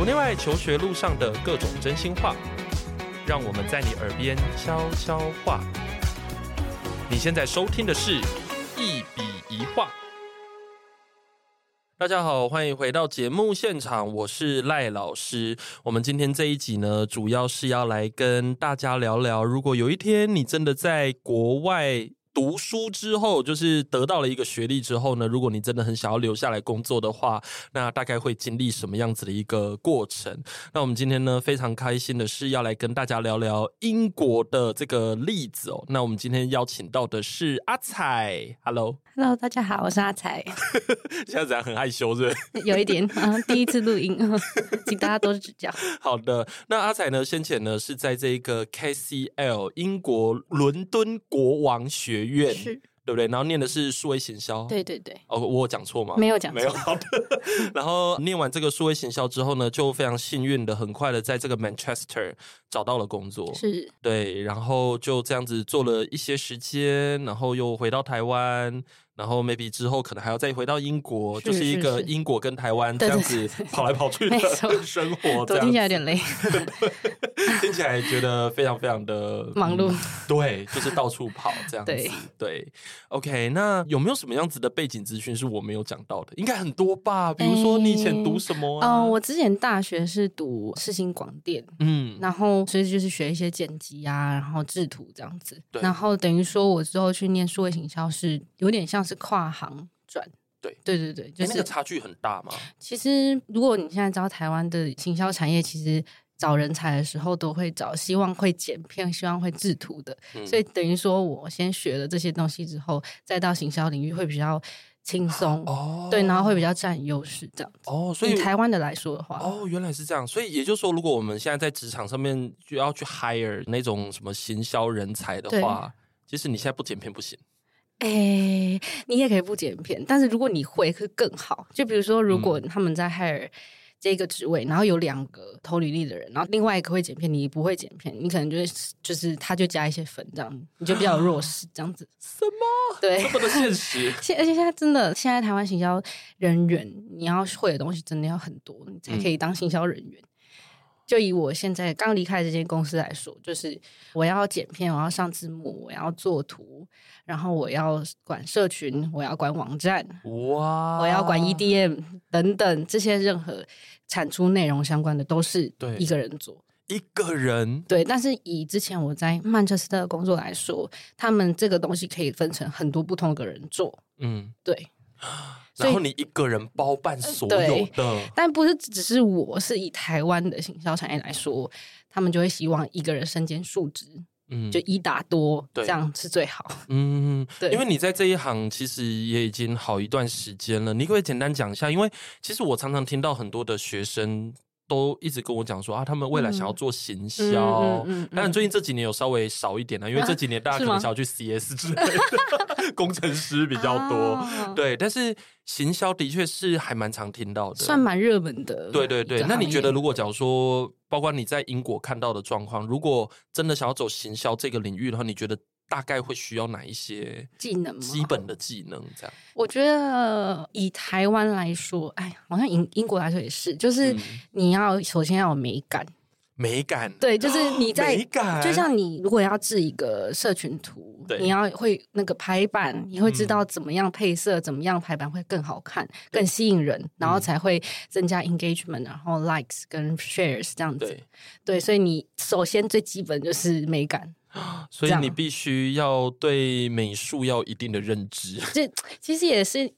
国内外求学路上的各种真心话，让我们在你耳边悄悄话。你现在收听的是一笔一画。大家好，欢迎回到节目现场，我是赖老师。我们今天这一集呢，主要是要来跟大家聊聊，如果有一天你真的在国外。读书之后，就是得到了一个学历之后呢，如果你真的很想要留下来工作的话，那大概会经历什么样子的一个过程？那我们今天呢，非常开心的是要来跟大家聊聊英国的这个例子哦。那我们今天邀请到的是阿彩，Hello，Hello，大家好，我是阿彩。现在怎样？很害羞是不是？有一点啊，第一次录音，请大家多指教。好的，那阿彩呢，先前呢是在这个 KCL 英国伦敦国王学院院是对不对？然后念的是数位行销，对对对。哦，我有讲错吗？没有讲错，没有。好的。然后念完这个数位行销之后呢，就非常幸运的，很快的在这个 Manchester 找到了工作。是，对。然后就这样子做了一些时间，然后又回到台湾。然后 maybe 之后可能还要再回到英国，就是一个英国跟台湾这样子跑来跑去的 生活，这样听起来有点累，听起来觉得非常非常的 忙碌、嗯。对，就是到处跑这样子。对，对，OK。那有没有什么样子的背景资讯是我没有讲到的？应该很多吧？比如说你以前读什么？嗯、呃，我之前大学是读世新广电，嗯，然后所以就是学一些剪辑啊，然后制图这样子。对，然后等于说我之后去念数位行销是有点像是。跨行转，对对对对，就是、欸、那个差距很大吗？其实，如果你现在知道台湾的行销产业，其实找人才的时候都会找希望会剪片、希望会制图的，嗯、所以等于说我先学了这些东西之后，再到行销领域会比较轻松哦，对，然后会比较占优势这样子哦。所以台湾的来说的话，哦，原来是这样。所以也就是说，如果我们现在在职场上面就要去 hire 那种什么行销人才的话，其实你现在不剪片不行。哎、欸，你也可以不剪片，但是如果你会，会更好。就比如说，如果他们在 hire 这个职位，嗯、然后有两个投履历的人，然后另外一个会剪片，你不会剪片，你可能就会就是他就加一些分，这样你就比较弱势，这样子。什么？对，这么的现实。现而且现在真的，现在台湾行销人员，你要会的东西真的要很多，你才可以当行销人员。嗯就以我现在刚离开这间公司来说，就是我要剪片，我要上字幕，我要做图，然后我要管社群，我要管网站，哇，我要管 EDM 等等这些任何产出内容相关的，都是一个人做。一个人对，但是以之前我在曼彻斯特的工作来说，他们这个东西可以分成很多不同的人做。嗯，对。然后你一个人包办所有的，但不是只是我，是以台湾的行销产业来说，他们就会希望一个人身兼数职，嗯，就一打多，这样是最好。嗯，对，因为你在这一行其实也已经好一段时间了，你可以简单讲一下？因为其实我常常听到很多的学生。都一直跟我讲说啊，他们未来想要做行销，当然、嗯嗯嗯嗯、最近这几年有稍微少一点了，因为这几年大家可能想要去 CS 之类的，工程师比较多，啊、对。但是行销的确是还蛮常听到的，算蛮热门的。对对对，那你觉得如果假如说，包括你在英国看到的状况，如果真的想要走行销这个领域的话，你觉得？大概会需要哪一些技能？基本的技能这样。我觉得以台湾来说，哎，好像英英国来说也是，就是你要首先要有美感，美感对，就是你在美感，就像你如果要制一个社群图，你要会那个排版，你会知道怎么样配色，怎么样排版会更好看、更吸引人，然后才会增加 engagement，然后 likes 跟 shares 这样子。对，对，所以你首先最基本就是美感。所以你必须要对美术要一定的认知。这其实也是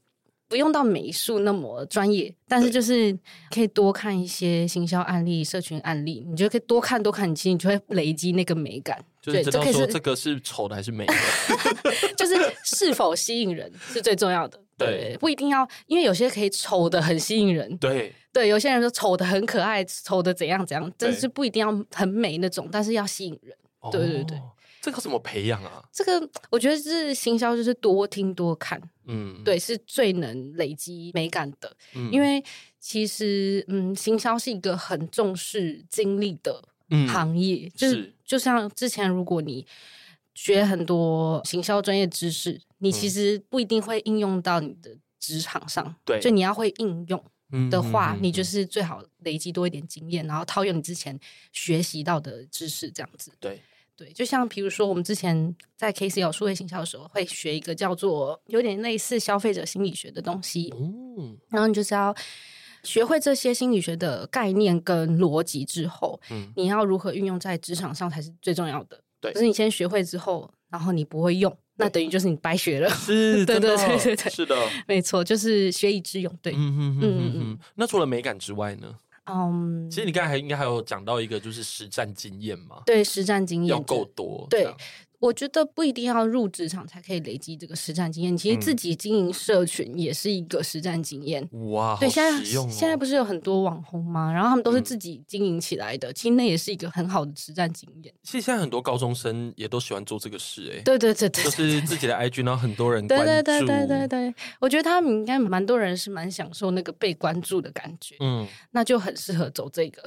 不用到美术那么专业，但是就是可以多看一些行销案例、社群案例，你就可以多看多看，你其实你就会累积那个美感。就是知道说这个是丑的还是美的，就是是否吸引人是最重要的。对，不一定要，因为有些可以丑的很吸引人。对对，有些人说丑的很可爱，丑的怎样怎样，但是不一定要很美那种，但是要吸引人。对对对，这个怎么培养啊？这个我觉得是行销，就是多听多看，嗯，对，是最能累积美感的。嗯，因为其实，嗯，行销是一个很重视经历的行业，嗯，就是就像之前，如果你学很多行销专业知识，你其实不一定会应用到你的职场上，对，就你要会应用。的话，你就是最好累积多一点经验，然后套用你之前学习到的知识，这样子。对对，就像比如说，我们之前在 KCL 数位行销的时候，会学一个叫做有点类似消费者心理学的东西。嗯，然后你就是要学会这些心理学的概念跟逻辑之后，嗯你要如何运用在职场上才是最重要的。对可是你先学会之后，然后你不会用，那等于就是你白学了。是，对对对对对是的，没错，就是学以致用。对，嗯嗯嗯嗯嗯嗯。那除了美感之外呢？嗯，其实你刚才还应该还有讲到一个，就是实战经验嘛，对实战经验要够多。对我觉得不一定要入职场才可以累积这个实战经验，其实自己经营社群也是一个实战经验。哇，对，现在哦现在不是有很多网红吗？然后他们都是自己经营起来的，嗯其实那也是一个很好的实战经验。其实现在很多高中生也都喜欢做这个事，哎，对对对对，就是自己的 IG，然后很多人关对注，对对对对对，我觉得他们应该蛮多人是蛮享受那个被关注的感觉，嗯，那就很适合走这个。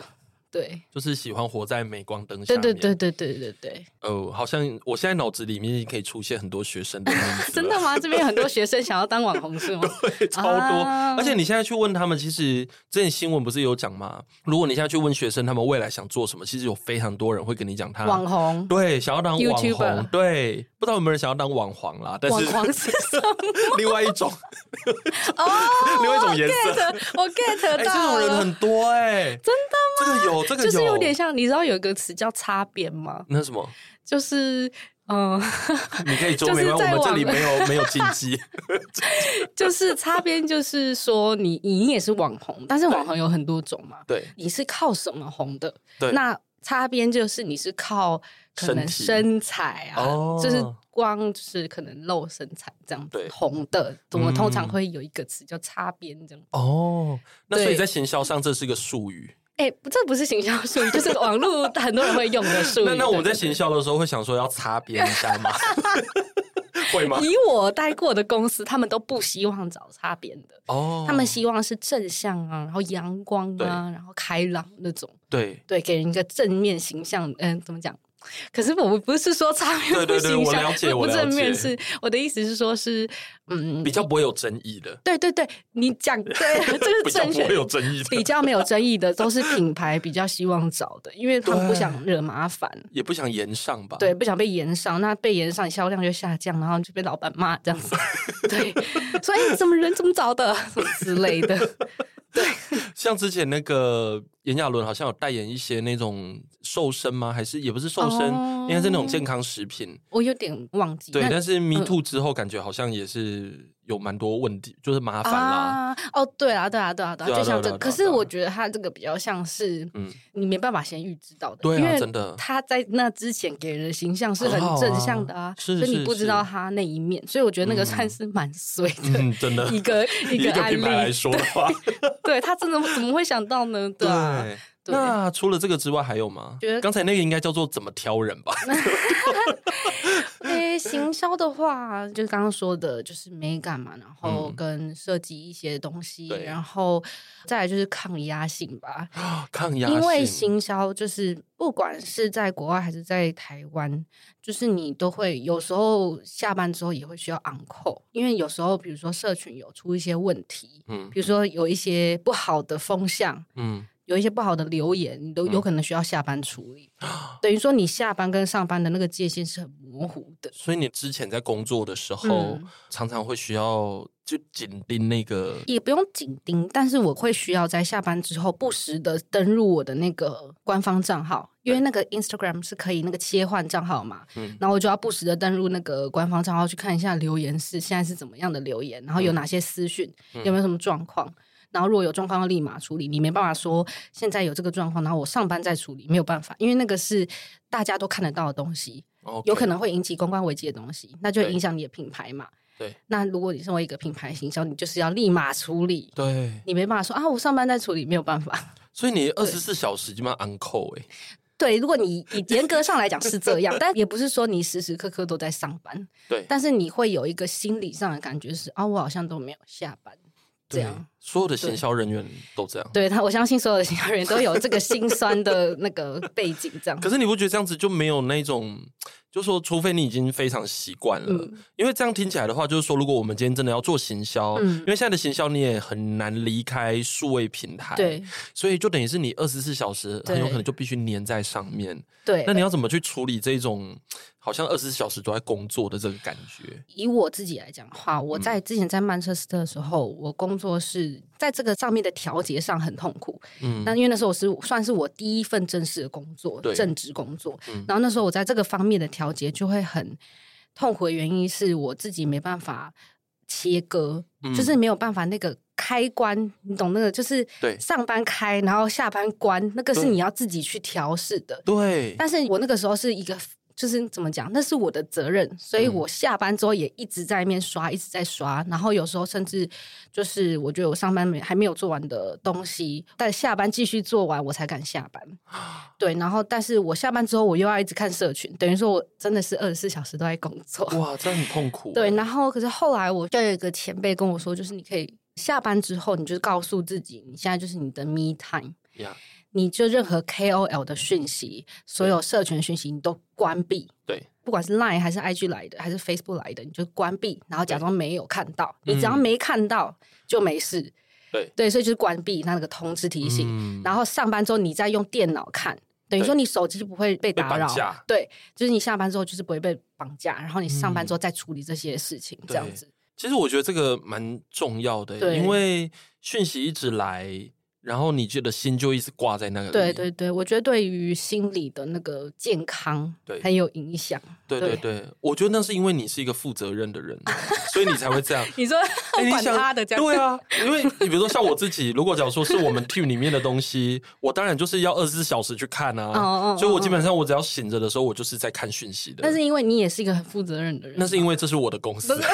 对就是喜欢活在镁光灯下对面。对对对对对对，哦，好像我现在脑子里面已经可以出现很多学生的 真的吗？这边有很多学生想要当网红是吗？对，超多。啊而且你现在去问他们，其实之前新闻不是有讲吗？如果你现在去问学生，他们未来想做什么，其实有非常多人会跟你讲他网红，对，想要当网红 YouTuber 对，不知道有没有人想要当网黄啦？但是网黄是什么？另外一种，哦，另外一种颜色我 get，到这种人很多哎、真的吗？这个有，这个，就是有点像，你知道有一个词叫擦边吗？那什么，就是嗯，你可以 做就是没关系，我们这里没有没有禁忌。就是擦边，就是说你你也是网红，但是网红有很多种嘛。对你是靠什么红的？对，那擦边就是你是靠可能身材啊，哦就是光就是可能露身材这样对子红的，我们通常会有一个词叫擦边这样。哦，那所以在行销上这是一个术语。哎、不这不是行销术语，就是网络 很多人会用的术语。那那我们在行销的时候会想说要擦边一下吗？会吗？以我待过的公司，他们都不希望找擦边的，哦，他们希望是正向啊，然后阳光啊，然后开朗那种，对对，给人一个正面形象。嗯，怎么讲？可是我不是说擦边不对对对我形象，不正面，是我的意思是说是，嗯，比较不会有争议的，对对对，你讲对，这是正确不会有争议的，比较没有争议的，都是品牌比较希望找的，因为他们不想惹麻烦。也不想延上吧？对，不想被延上，那被延上销量就下降，然后就被老板骂这样子。对，所以怎么人怎么找的，什么之类的。对，像之前那个炎亚纶好像有代言一些那种瘦身吗？还是也不是瘦身，哦应该是那种健康食品。我有点忘记。对，但是 Me Too 之后，感觉好像也是有蛮多问题，就是麻烦啦。啊，哦，对啊，对啊，对啊，对啊，就像这可是我觉得他这个比较像是，嗯，你没办法先预知到的，对啊因为真的他在那之前给人的形象是很正向的啊，是所以你不知道他那一面，所以我觉得那个算是蛮衰的嗯，真的 一个一个 个案品牌来例。说的话，对他真的怎么会想到呢？对啊，对。对那除了这个之外还有吗觉得？刚才那个应该叫做怎么挑人吧？诶，行销的话，就刚刚说的，就是美感嘛，然后嗯跟设计一些东西，对然后再来就是抗压性吧。抗压性，因为行销就是不管是在国外还是在台湾，就是你都会有时候下班之后也会需要 on call，因为有时候比如说社群有出一些问题，嗯比如说有一些不好的风向。嗯，有一些不好的留言，你都有可能需要下班处理，等于说你下班跟上班的那个界限是很模糊的。所以你之前在工作的时候，嗯。常常会需要就紧盯那个，也不用紧盯，但是我会需要在下班之后不时的登入我的那个官方账号，因为那个 Instagram 是可以那个切换账号嘛，嗯。然后我就要不时的登入那个官方账号去看一下留言是现在是怎么样的留言，然后有哪些私讯，嗯。有没有什么状况。然后如果有状况要立马处理，你没办法说现在有这个状况，然后我上班再处理，没有办法，因为那个是大家都看得到的东西有可能会引起公关危机的东西，那就影响你的品牌嘛。对那如果你身为一个品牌行销，你就是要立马处理，对，你没办法说啊，我上班在处理，没有办法。所以你二十四小时基本上 on call 哎、对，如果你以严格上来讲是这样，但也不是说你时时刻刻都在上班，对但是你会有一个心理上的感觉是啊，我好像都没有下班，这对样。所有的行销人员都这样。对他，我相信所有的行销人员都有这个心酸的那个背景，这样。可是你不觉得这样子就没有那种？就说，除非你已经非常习惯了，嗯、因为这样听起来的话，就是说，如果我们今天真的要做行销，嗯、因为现在的行销你也很难离开数位平台，对，所以就等于是你二十四小时很有可能就必须粘在上面，对。那你要怎么去处理这种好像二十四小时都在工作的这个感觉？以我自己来讲的话，我在之前在曼彻斯特的时候，嗯、我工作是在这个上面的调节上很痛苦，嗯，那因为那时候我是算是我第一份正式的工作，对正职工作，嗯、然后那时候我在这个方面的调。调节就会很痛苦的原因是我自己没办法切割，嗯、就是没有办法那个开关，你懂那个？就是上班开，然后下班关，那个是你要自己去调试的。对，但是我那个时候是一个。就是怎么讲，那是我的责任，所以我下班之后也一直在那边刷，一直在刷，然后有时候甚至就是我觉得我上班没还没有做完的东西，但下班继续做完我才敢下班。对，然后但是我下班之后我又要一直看社群，等于说我真的是二十四小时都在工作。哇，这很痛苦。对，然后可是后来我就有一个前辈跟我说，就是你可以下班之后，你就告诉自己，你现在就是你的 me time。Yeah. 你就任何 KOL 的讯息，所有社群讯息你都关闭。对，不管是 Line 还是 IG 来的，还是 Facebook 来的，你就关闭，然后假装没有看到。你只要没看到就没事。对对，所以就是关闭那个通知提醒。嗯、然后上班之后你再用电脑看，等于说你手机不会被打扰。对，就是你下班之后就是不会被绑架，然后你上班之后再处理这些事情，嗯、这样子。其实我觉得这个蛮重要的，因为讯息一直来。然后你觉得心就一直挂在那个里？对对对，我觉得对于心理的那个健康对很有影响。对对对，我觉得那是因为你是一个负责任的人，所以你才会这样。你说我管他的这样？对啊，因为你比如说像我自己，如果假如说是我们 team 里面的东西，我当然就是要二十四小时去看啊。所以我基本上我只要醒着的时候，我就是在看讯息的。但是因为你也是一个很负责任的人，那是因为这是我的公司。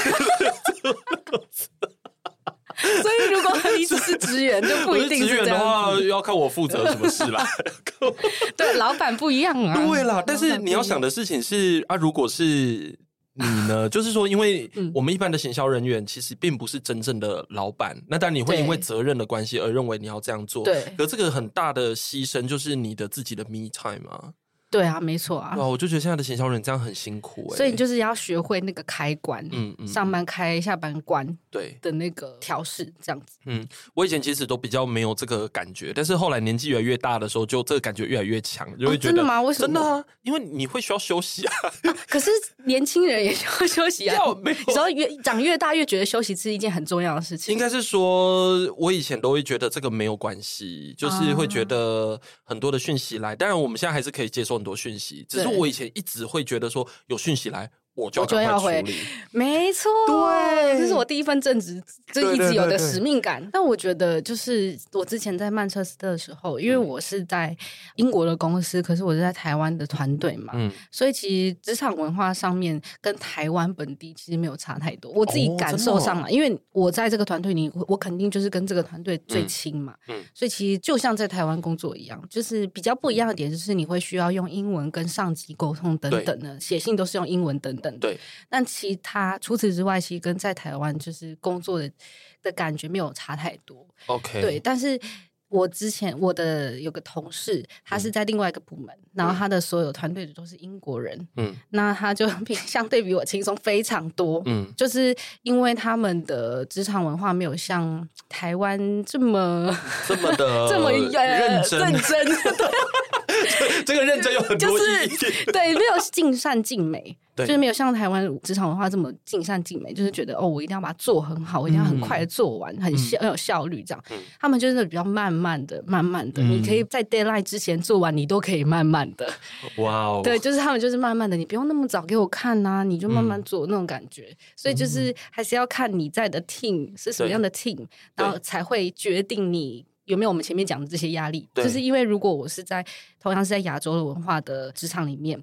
所以，如果你只是职员，就不一定。职员的话，要看我负责什么事啦。对，老板不一样啊。对啦，但是你要想的事情是啊，如果是你呢，就是说，因为我们一般的行销人员其实并不是真正的老板，那但你会因为责任的关系而认为你要这样做。对，可这个很大的牺牲就是你的自己的 me time 啊。对啊，没错啊。哇，我就觉得现在的行销人这样很辛苦哎。所以你就是要学会那个开关，嗯嗯，上班开，下班关，对的那个调试这样子。嗯，我以前其实都比较没有这个感觉，但是后来年纪越来越大的时候，就这个感觉越来越强，就会觉得真的吗？为什么？真的啊，因为你会需要休息啊。可是年轻人也需要休息啊。没有，你知道越长越大越觉得休息是一件很重要的事情。应该是说，我以前都会觉得这个没有关系，就是会觉得很多的讯息来，当然我们现在还是可以接受很多讯息，只是我以前一直会觉得说有讯息来，我就要回。没错，对，这是我第一份正职，就一直有的使命感。但我觉得，就是我之前在曼彻斯特的时候，因为我是在英国的公司，可是我是在台湾的团队嘛，嗯，所以其实职场文化上面跟台湾本地其实没有差太多。我自己感受上了，因为我在这个团队里，我肯定就是跟这个团队最亲嘛，嗯，所以其实就像在台湾工作一样，就是比较不一样的点就是你会需要用英文跟上级沟通等等的，写信都是用英文等等。对，但其他除此之外，其实跟在台湾就是工作的的感觉没有差太多。OK，对，但是我之前我的有个同事，他是在另外一个部门，嗯、然后他的所有团队的都是英国人，嗯，那他就 比相对比我轻松非常多，嗯，就是因为他们的职场文化没有像台湾这么这么的 这么认真。认真。对 这个认真有很多意义，就是，对，没有尽善尽美，对就是没有像台湾职场文化这么尽善尽美，就是觉得哦，我一定要把它做很好，我一定要很快的做完，嗯、很效很有效率这样。嗯、他们就是比较慢慢的、慢慢的，嗯、你可以在 deadline 之前做完，你都可以慢慢的。哇哦，对，就是他们就是慢慢的，你不用那么早给我看呐、啊，你就慢慢做那种感觉。嗯、所以就是还是要看你在的 team 是什么样的 team，然后才会决定你。有没有我们前面讲的这些压力？就是因为如果我是在同样是在亚洲的文化的职场里面，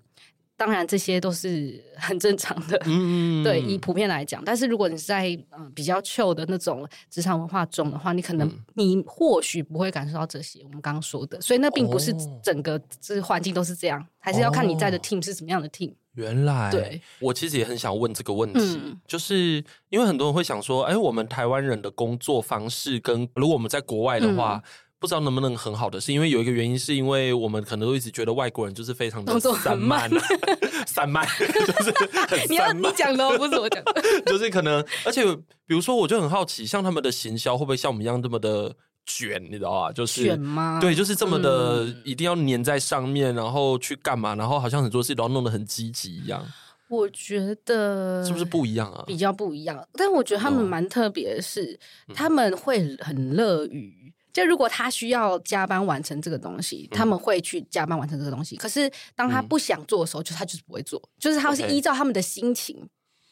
当然这些都是很正常的，嗯，对，以普遍来讲。但是如果你是在嗯、呃、比较 chill 的那种职场文化中的话，你可能、嗯、你或许不会感受到这些我们刚刚说的，所以那并不是整个这环境都是这样，还是要看你在的 team 是什么样的 team。原来，对，我其实也很想问这个问题，嗯、就是因为很多人会想说，哎，我们台湾人的工作方式跟如果我们在国外的话。嗯不知道能不能很好的，是因为有一个原因，是因为我们可能都一直觉得外国人就是非常的 散漫，散 漫就是 你要你讲的，不是我讲的，就是可能，而且比如说，我就很好奇，像他们的行销会不会像我们一样这么的卷，你知道吧？就是卷吗？对，就是这么的，一定要粘在上面，然后去干嘛？然后好像很多事都要弄得很积极一样。我觉得是不是不一样啊？比较不一样，但我觉得他们蛮特别的是，他们会很乐于。就如果他需要加班完成这个东西，他们会去加班完成这个东西。可是当他不想做的时候，就他就是不会做，就是他会是依照他们的心情。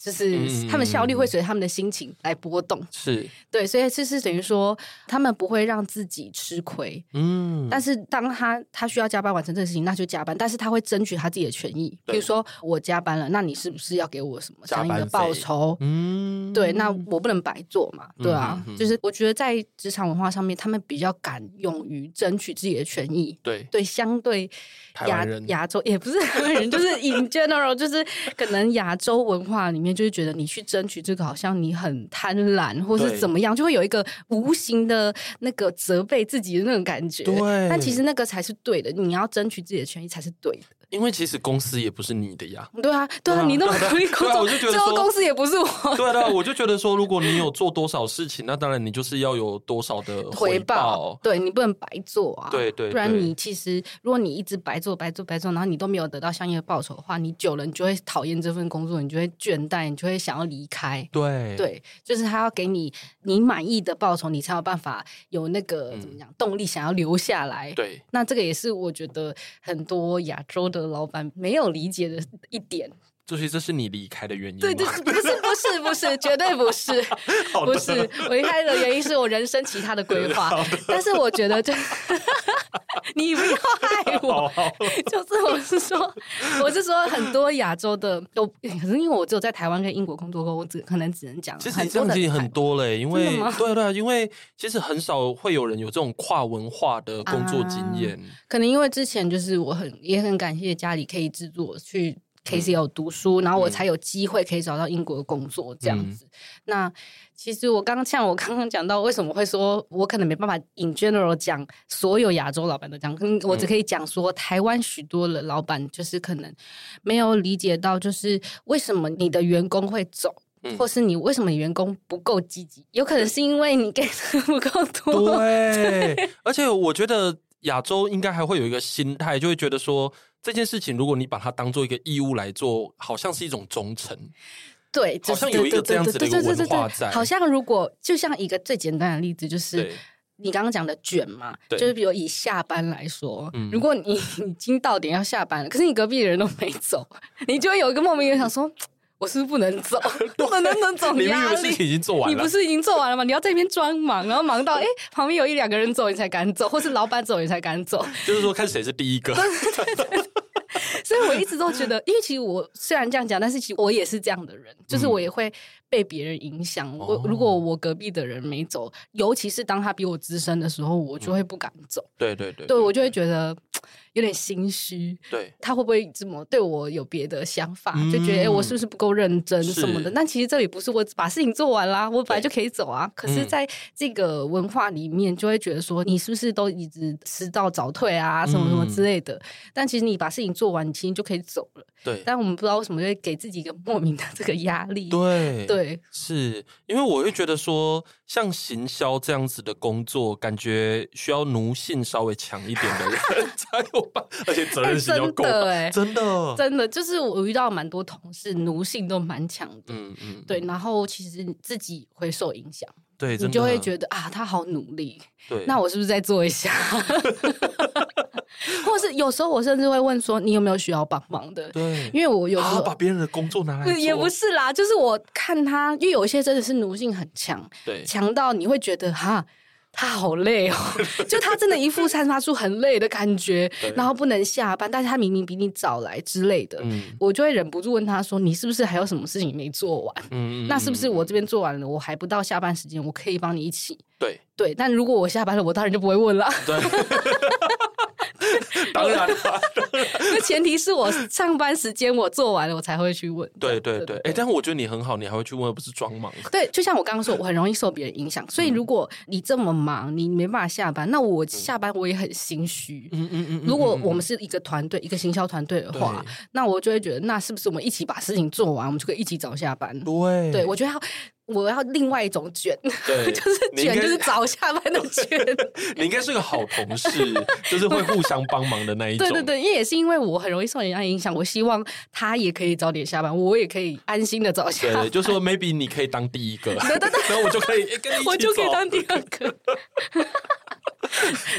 就是他们效率会随着他们的心情来波动，是对，所以这是等于说他们不会让自己吃亏，嗯。但是当他他需要加班完成这个事情，那就加班，但是他会争取他自己的权益。比如说我加班了，那你是不是要给我什么相应的报酬？嗯，对，那我不能白做嘛，对啊。就是我觉得在职场文化上面，他们比较敢勇于争取自己的权益。对对，相对亚亚洲也不是台湾人，就是 in general，就是可能亚洲文化里面。就是觉得你去争取这个，好像你很贪婪，或是怎么样，就会有一个无形的那个责备自己的那种感觉。对，但其实那个才是对的，你要争取自己的权益才是对的。因为其实公司也不是你的呀。对啊，对啊，你那么努力工作，我就觉得说公司也不是我。对啊，我就觉得说，如果你有做多少事情，那当然你就是要有多少的回报。对，你不能白做啊。对对，不然你其实如果你一直白做白做白做，然后你都没有得到相应的报酬的话，你久了你就会讨厌这份工作，你就会倦怠，你就会想要离开。对对，就是他要给你你满意的报酬，你才有办法有那个怎么讲动力想要留下来。对，那这个也是我觉得很多亚洲老板没有理解的一点，就是这是你离开的原因？对对，不是不是不是，绝对不是，不是我离开的原因是我人生其他的规划。但是我觉得，就 你不要害我，就是我是说，我是说很多亚洲的都，可是因为我只有在台湾跟英国工作过，我只可能只能讲，其实这样子也很多嘞，因为对对，因为其实很少会有人有这种跨文化的工作经验，可能因为之前就是我很也很感谢家里可以制作去。KCL 读书，然后我才有机会可以找到英国的工作这样子。嗯、那其实我刚刚像我刚刚讲到，为什么会说我可能没办法 in general 讲所有亚洲老板都讲，我只可以讲说台湾许多的老板就是可能没有理解到，就是为什么你的员工会走，嗯、或是你为什么你员工不够积极，有可能是因为你给的不够多。对，对 而且我觉得亚洲应该还会有一个心态，就会觉得说。这件事情，如果你把它当做一个义务来做，好像是一种忠诚。对，好像有一个这样子的一个文化在。好像如果就像一个最简单的例子，就是你刚刚讲的卷嘛，就是比如以下班来说，如果你已经到点要下班了，可是你隔壁的人都没走，你就会有一个莫名的想说。我是不是不能走？不能能走，你压力已经做完了。你不是已经做完了吗？你要在那边装忙，然后忙到哎、欸，旁边有一两个人走，你才敢走，或是老板走，你才敢走。就是说，看谁是第一个。所以我一直都觉得，因为其实我虽然这样讲，但是其实我也是这样的人，就是我也会被别人影响。我、嗯、如果我隔壁的人没走，尤其是当他比我资深的时候，我就会不敢走。嗯、对对对，对我就会觉得。有点心虚，对，他会不会这么对我有别的想法？嗯、就觉得哎，我是不是不够认真什么的？但其实这里不是我把事情做完啦，我本来就可以走啊。可是在这个文化里面，就会觉得说你是不是都一直迟到早退啊，什么什么之类的？嗯、但其实你把事情做完，你其实就可以走了。对，但我们不知道为什么会给自己一个莫名的这个压力。对，对，是因为我会觉得说，像行销这样子的工作，感觉需要奴性稍微强一点的人 才有。而且责任心要够，哎，真的，真的，就是我遇到蛮多同事，奴性都蛮强的，嗯嗯，对，然后其实自己会受影响，对，你就会觉得啊，他好努力，对，那我是不是再做一下？或是有时候我甚至会问说，你有没有需要帮忙的？对，因为我有时候把别人的工作拿来，也不是啦，就是我看他，因为有一些真的是奴性很强，对，强到你会觉得哈。他好累哦，就他真的一副散发出很累的感觉，然后不能下班，但是他明明比你早来之类的，嗯、我就会忍不住问他说：“你是不是还有什么事情没做完？嗯、那是不是我这边做完了，我还不到下班时间，我可以帮你一起？”对对，但如果我下班了，我当然就不会问了。对。当然了，那前提是我上班时间我做完了，我才会去问。对对对，哎，但是我觉得你很好，你还会去问，而不是装忙。对，就像我刚刚说，我很容易受别人影响，所以如果你这么忙，你没办法下班，那我下班我也很心虚。嗯嗯嗯。如果我们是一个团队，一个行销团队的话，那我就会觉得，那是不是我们一起把事情做完，我们就可以一起早下班？对，对我觉得要。我要另外一种卷，对 就是卷，就是早下班的卷。你应该是个好同事，就是会互相帮忙的那一种。对 对对，因为也是因为我很容易受人家影响，我希望他也可以早点下班，我也可以安心的早下班。对，就说 maybe 你可以当第一个，对对对，然后我就可以跟你我就可以当第二个。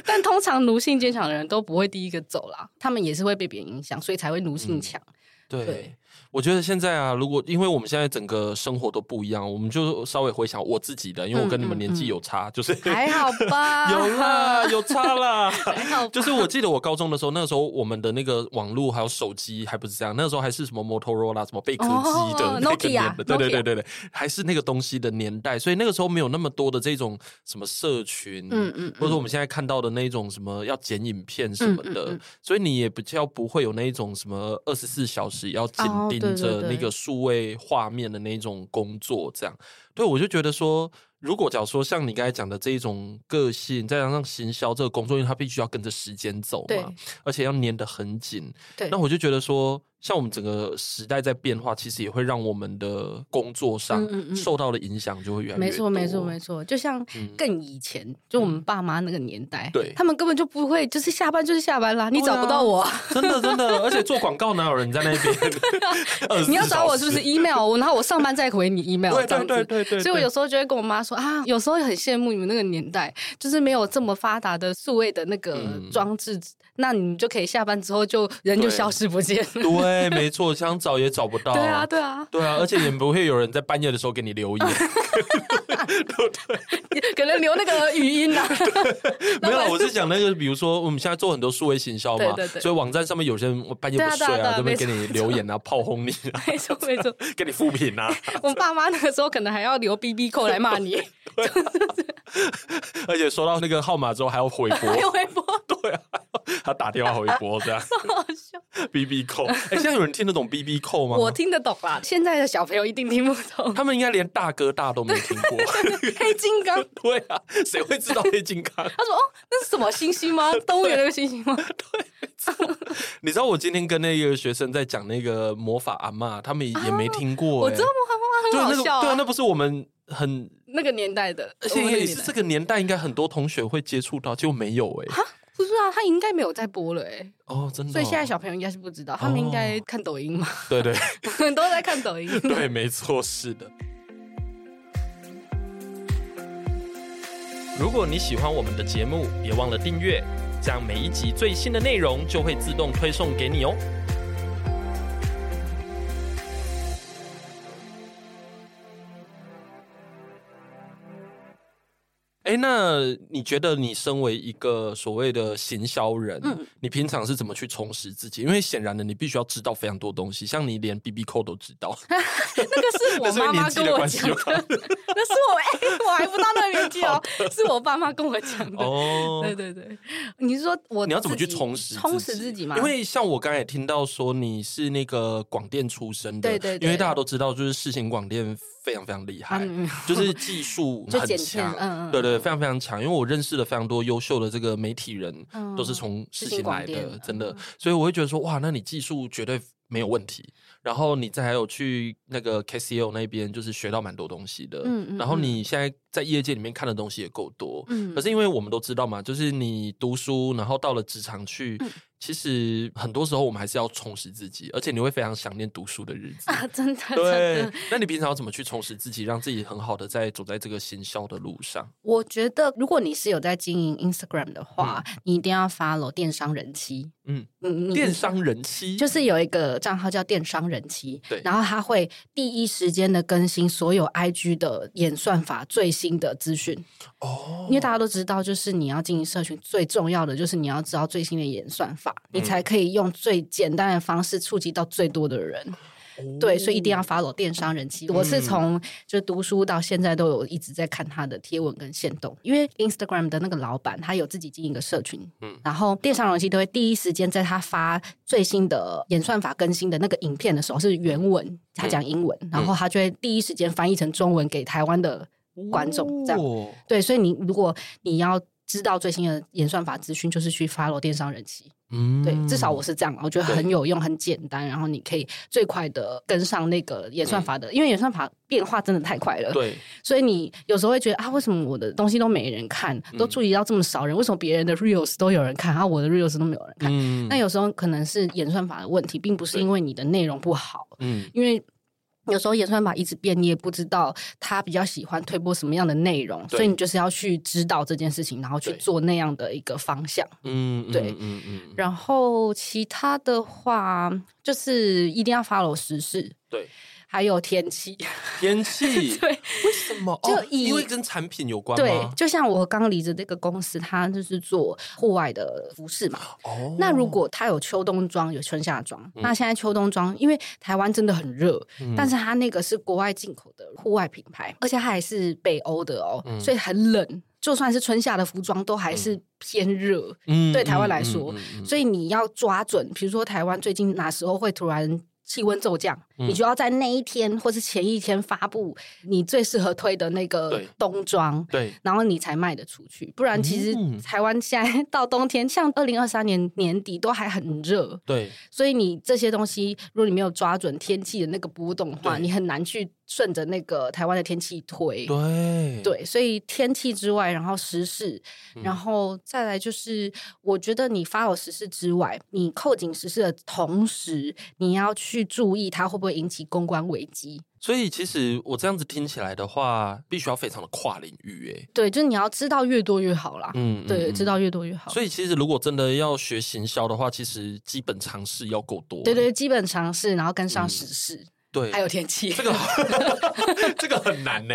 但通常奴性坚强的人都不会第一个走啦，他们也是会被别人影响，所以才会奴性强。嗯、对。对我觉得现在啊，如果因为我们现在整个生活都不一样，我们就稍微回想我自己的，因为我跟你们年纪有差，嗯嗯、就是 还好吧，有啦，有差啦，还好。就是我记得我高中的时候，那个时候我们的那个网络还有手机还不是这样，那个时候还是什么 Motorola 什么贝壳机的那个年代，对对对对对，还是那个东西的年代，所以那个时候没有那么多的这种什么社群，嗯嗯，或者说我们现在看到的那种什么要剪影片什么的，所以你也比较不会有那一种什么二十四小时要紧盯着那个数位画面的那种工作，这样，对，我就觉得说。如果假如说像你刚才讲的这一种个性，再加上行销这个工作，因为它必须要跟着时间走嘛，而且要粘得很紧，对。那我就觉得说，像我们整个时代在变化，其实也会让我们的工作上受到的影响就会越来越多。没错，没错，没错。就像更以前，嗯、就我们爸妈那个年代，对，他们根本就不会，就是下班就是下班啦，你找不到我，啊、真的真的。而且做广告哪有人在那边？你要找我是不是 email？然后我上班再回你 email，对对对对对，对。所以我有时候就会跟我妈。说啊，有时候很羡慕你们那个年代，就是没有这么发达的数位的那个装置，嗯、那你们就可以下班之后就人就消失不见了。对，没错，想找也找不到。对啊，对啊，对啊，而且也不会有人在半夜的时候给你留言，可能留那个语音啊。没有，我是讲那个，比如说我们现在做很多数位行销嘛，对对对，所以网站上面有些人半夜不睡啊，这边给你留言啊，炮轰你，没错没错，给你负评啊。我们爸妈那个时候可能还要留 BB 扣来骂你。啊，而且收到那个号码之后还要回拨，还要回拨，对啊，他打电话回拨这样，好笑。B B 扣，哎，现在有人听得懂 B B 扣吗？我听得懂啦，现在的小朋友一定听不懂，他们应该连大哥大都没听过。黑金刚，对啊，谁会知道黑金刚？他说：“哦，那是什么星星吗？动物园那个星星吗？” 对。你知道我今天跟那个学生在讲那个魔法阿嬷，他们也没听过。我知道魔法阿妈很好笑，对啊，那不是我们。很那个年代的，而且也是这个年代，应该很多同学会接触到，就没有哎、欸，不是啊，他应该没有在播了哎、欸，哦，真的、哦，所以现在小朋友应该是不知道，他们应该看抖音嘛，对对，很多在看抖音，对，没错，是的。如果你喜欢我们的节目，别忘了订阅，这样每一集最新的内容就会自动推送给你哦。哎，那你觉得你身为一个所谓的行销人，嗯、你平常是怎么去充实自己？因为显然的，你必须要知道非常多东西，像你连 BB Code 都知道。那个是我妈妈跟我讲的，那是我哎、欸，我还不到那个年纪哦，是我爸妈跟我讲的。哦，对对对，你是说我你要怎么去充实充实自己吗？因为像我刚才也听到说你是那个广电出身的，对对对，因为大家都知道，就是世新广电非常非常厉害，嗯、就是技术 很强，嗯嗯，对对。非常非常强，因为我认识了非常多优秀的这个媒体人，都是从事情来的，真的，所以我会觉得说，哇，那你技术绝对没有问题。然后你再还有去那个 KCL 那边，就是学到蛮多东西的。嗯嗯。然后你现在在业界里面看的东西也够多。嗯。可是因为我们都知道嘛，就是你读书，然后到了职场去。其实很多时候我们还是要充实自己，而且你会非常想念读书的日子啊！真的，对。那你平常要怎么去充实自己，让自己很好的在走在这个行销的路上？我觉得，如果你是有在经营 Instagram 的话，嗯、你一定要 follow 电商人妻。嗯嗯，电商人妻就是有一个账号叫电商人妻，对，然后他会第一时间的更新所有 IG 的演算法最新的资讯。哦，因为大家都知道，就是你要经营社群，最重要的就是你要知道最新的演算法，嗯、你才可以用最简单的方式触及到最多的人。对，所以一定要 follow 电商人妻。我是从就读书到现在都有一直在看他的贴文跟线动，因为 Instagram 的那个老板他有自己经营一个社群，嗯，然后电商人气都会第一时间在他发最新的演算法更新的那个影片的时候是原文，他讲英文，然后他就会第一时间翻译成中文给台湾的观众，这样。对，所以你如果你要知道最新的演算法资讯，就是去 follow 电商人气。嗯，对，至少我是这样，我觉得很有用，很简单，然后你可以最快的跟上那个演算法的，嗯、因为演算法变化真的太快了。对，所以你有时候会觉得啊，为什么我的东西都没人看，都注意到这么少人？为什么别人的 reels 都有人看，然后我的 reels 都没有人看？嗯，那有时候可能是演算法的问题，并不是因为你的内容不好。嗯，因为。有时候演算法一直变，你也不知道他比较喜欢推播什么样的内容，所以你就是要去知道这件事情，然后去做那样的一个方向。嗯，对，嗯嗯，嗯。然后其他的话，就是一定要 follow 时事。对。还有天气，天气对，为什么？就因为跟产品有关吗？对，就像我刚离职那个公司，它就是做户外的服饰嘛。哦，那如果它有秋冬装，有春夏装，嗯、那现在秋冬装，因为台湾真的很热，嗯、但是它那个是国外进口的户外品牌，而且它还是北欧的哦，嗯、所以很冷。就算是春夏的服装，都还是偏热。嗯，对台湾来说，嗯嗯嗯嗯、所以你要抓准，比如说台湾最近哪时候会突然。气温骤降，嗯、你就要在那一天或是前一天发布你最适合推的那个冬装，对，然后你才卖得出去。不然，其实台湾现在 到冬天，像二零二三年年底都还很热，对。所以你这些东西，如果你没有抓准天气的那个波动的话，你很难去。顺着那个台湾的天气推，对对，所以天气之外，然后时事，嗯、然后再来就是，我觉得你 follow 时事之外，你扣紧时事的同时，你要去注意它会不会引起公关危机。所以其实我这样子听起来的话，必须要非常的跨领域，哎，对，就是你要知道越多越好啦。嗯，对，嗯、知道越多越好。所以其实如果真的要学行销的话，其实基本常识要够多。对对，基本常识，然后跟上时事。嗯对，还有天气，这个 这个很难呢。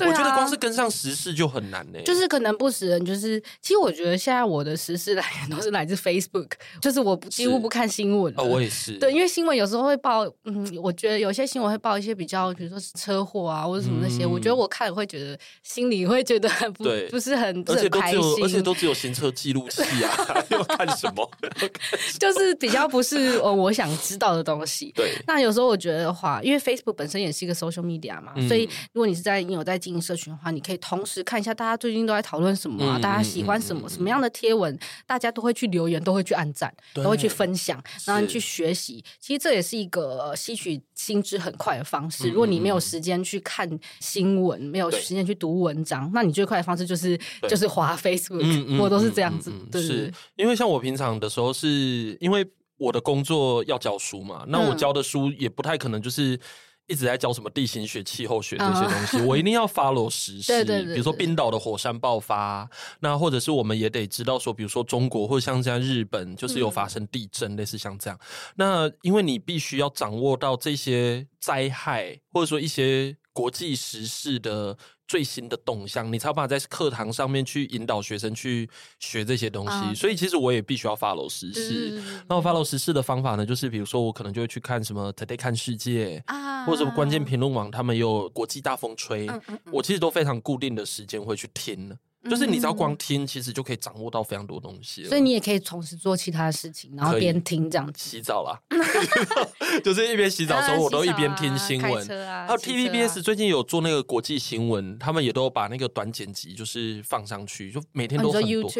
我觉得光是跟上时事就很难呢。就是可能不时人，就是其实我觉得现在我的时事来源都是来自 Facebook，就是我几乎不看新闻。哦，我也是。对，因为新闻有时候会报，嗯，我觉得有些新闻会报一些比较，比如说车祸啊或者什么那些，我觉得我看了会觉得心里会觉得很不不是很而且都只有而且都只有行车记录器啊，要看什么？就是比较不是哦，我想知道的东西。对，那有时候我觉得的话。因为 Facebook 本身也是一个 social media 嘛，嗯、所以如果你是在你有在经营社群的话，你可以同时看一下大家最近都在讨论什么啊，嗯、大家喜欢什么，嗯、什么样的贴文，大家都会去留言，都会去按赞，都会去分享，然后你去学习。其实这也是一个吸取新知很快的方式。嗯、如果你没有时间去看新闻，嗯、没有时间去读文章，那你最快的方式就是就是滑 Facebook，嗯、我都是这样子。对，是因为像我平常的时候，是因为。我的工作要教书嘛，那我教的书也不太可能就是一直在教什么地形学、气候学这些东西，我一定要 follow 时 事。对对对，比如说冰岛的火山爆发，那或者是我们也得知道说，比如说中国或者像这样日本，就是有发生地震，类似像这样。那因为你必须要掌握到这些灾害，或者说一些国际时事的。最新的动向，你才有办法在课堂上面去引导学生去学这些东西。Uh, 所以其实我也必须要 follow 时事。那我 follow 时事的方法呢，就是比如说我可能就会去看什么 Today 看世界啊，uh, 或者什么关键评论网，他们有国际大风吹，uh, uh, uh, 我其实都非常固定的时间会去听。就是你只要光听，其实就可以掌握到非常多东西。所以你也可以同时做其他的事情，然后边听这样子。洗澡啦，就是一边洗澡的时候，我都一边听新闻。还有 TVBS 最近有做那个国际新闻，他们也都把那个短剪辑就是放上去，就每天都很多。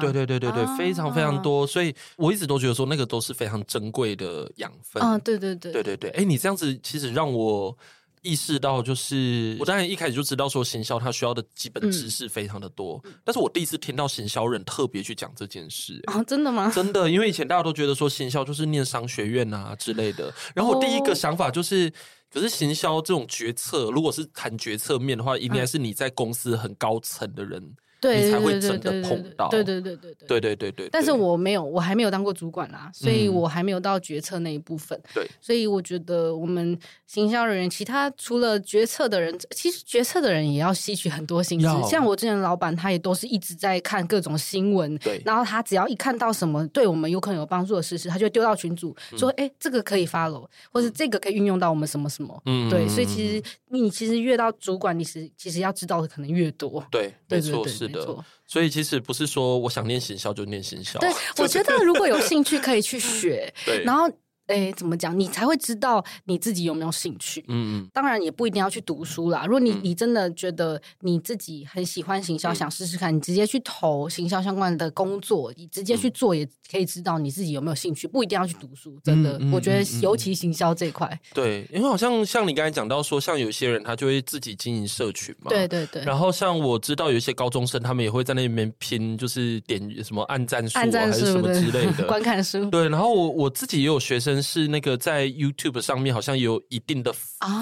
对对对对对，非常非常多。所以我一直都觉得说那个都是非常珍贵的养分。啊，对对对，对对对。哎，你这样子其实让我。意识到就是，我当然一开始就知道说行销它需要的基本知识非常的多，嗯、但是我第一次听到行销人特别去讲这件事啊，真的吗？真的，因为以前大家都觉得说行销就是念商学院啊之类的，然后我第一个想法就是，哦、可是行销这种决策，如果是谈决策面的话，应该是你在公司很高层的人。对，你才会真的碰到。对对对对对对对对对。但是我没有，我还没有当过主管啦，所以我还没有到决策那一部分。对，所以我觉得我们行销人员，其他除了决策的人，其实决策的人也要吸取很多新知。像我之前老板，他也都是一直在看各种新闻，对。然后他只要一看到什么对我们有可能有帮助的事实，他就会丢到群组说：“哎，这个可以 follow，或者这个可以运用到我们什么什么。”嗯，对。所以其实你其实越到主管，你是其实要知道的可能越多。对，没错，是的。所以其实不是说我想念行销就念行销。对，我觉得如果有兴趣可以去学。对，然后。哎，怎么讲？你才会知道你自己有没有兴趣。嗯嗯。当然也不一定要去读书啦。如果你、嗯、你真的觉得你自己很喜欢行销，嗯、想试试看，你直接去投行销相关的工作，你直接去做，也可以知道你自己有没有兴趣。不一定要去读书，真的。嗯、我觉得尤其行销这一块。对，因为好像像你刚才讲到说，像有些人他就会自己经营社群嘛。对对对。然后像我知道有一些高中生，他们也会在那边拼，就是点什么按赞数、啊、按赞数还是什么之类的 观看书。对，然后我我自己也有学生是那个在。YouTube 上面好像有一定的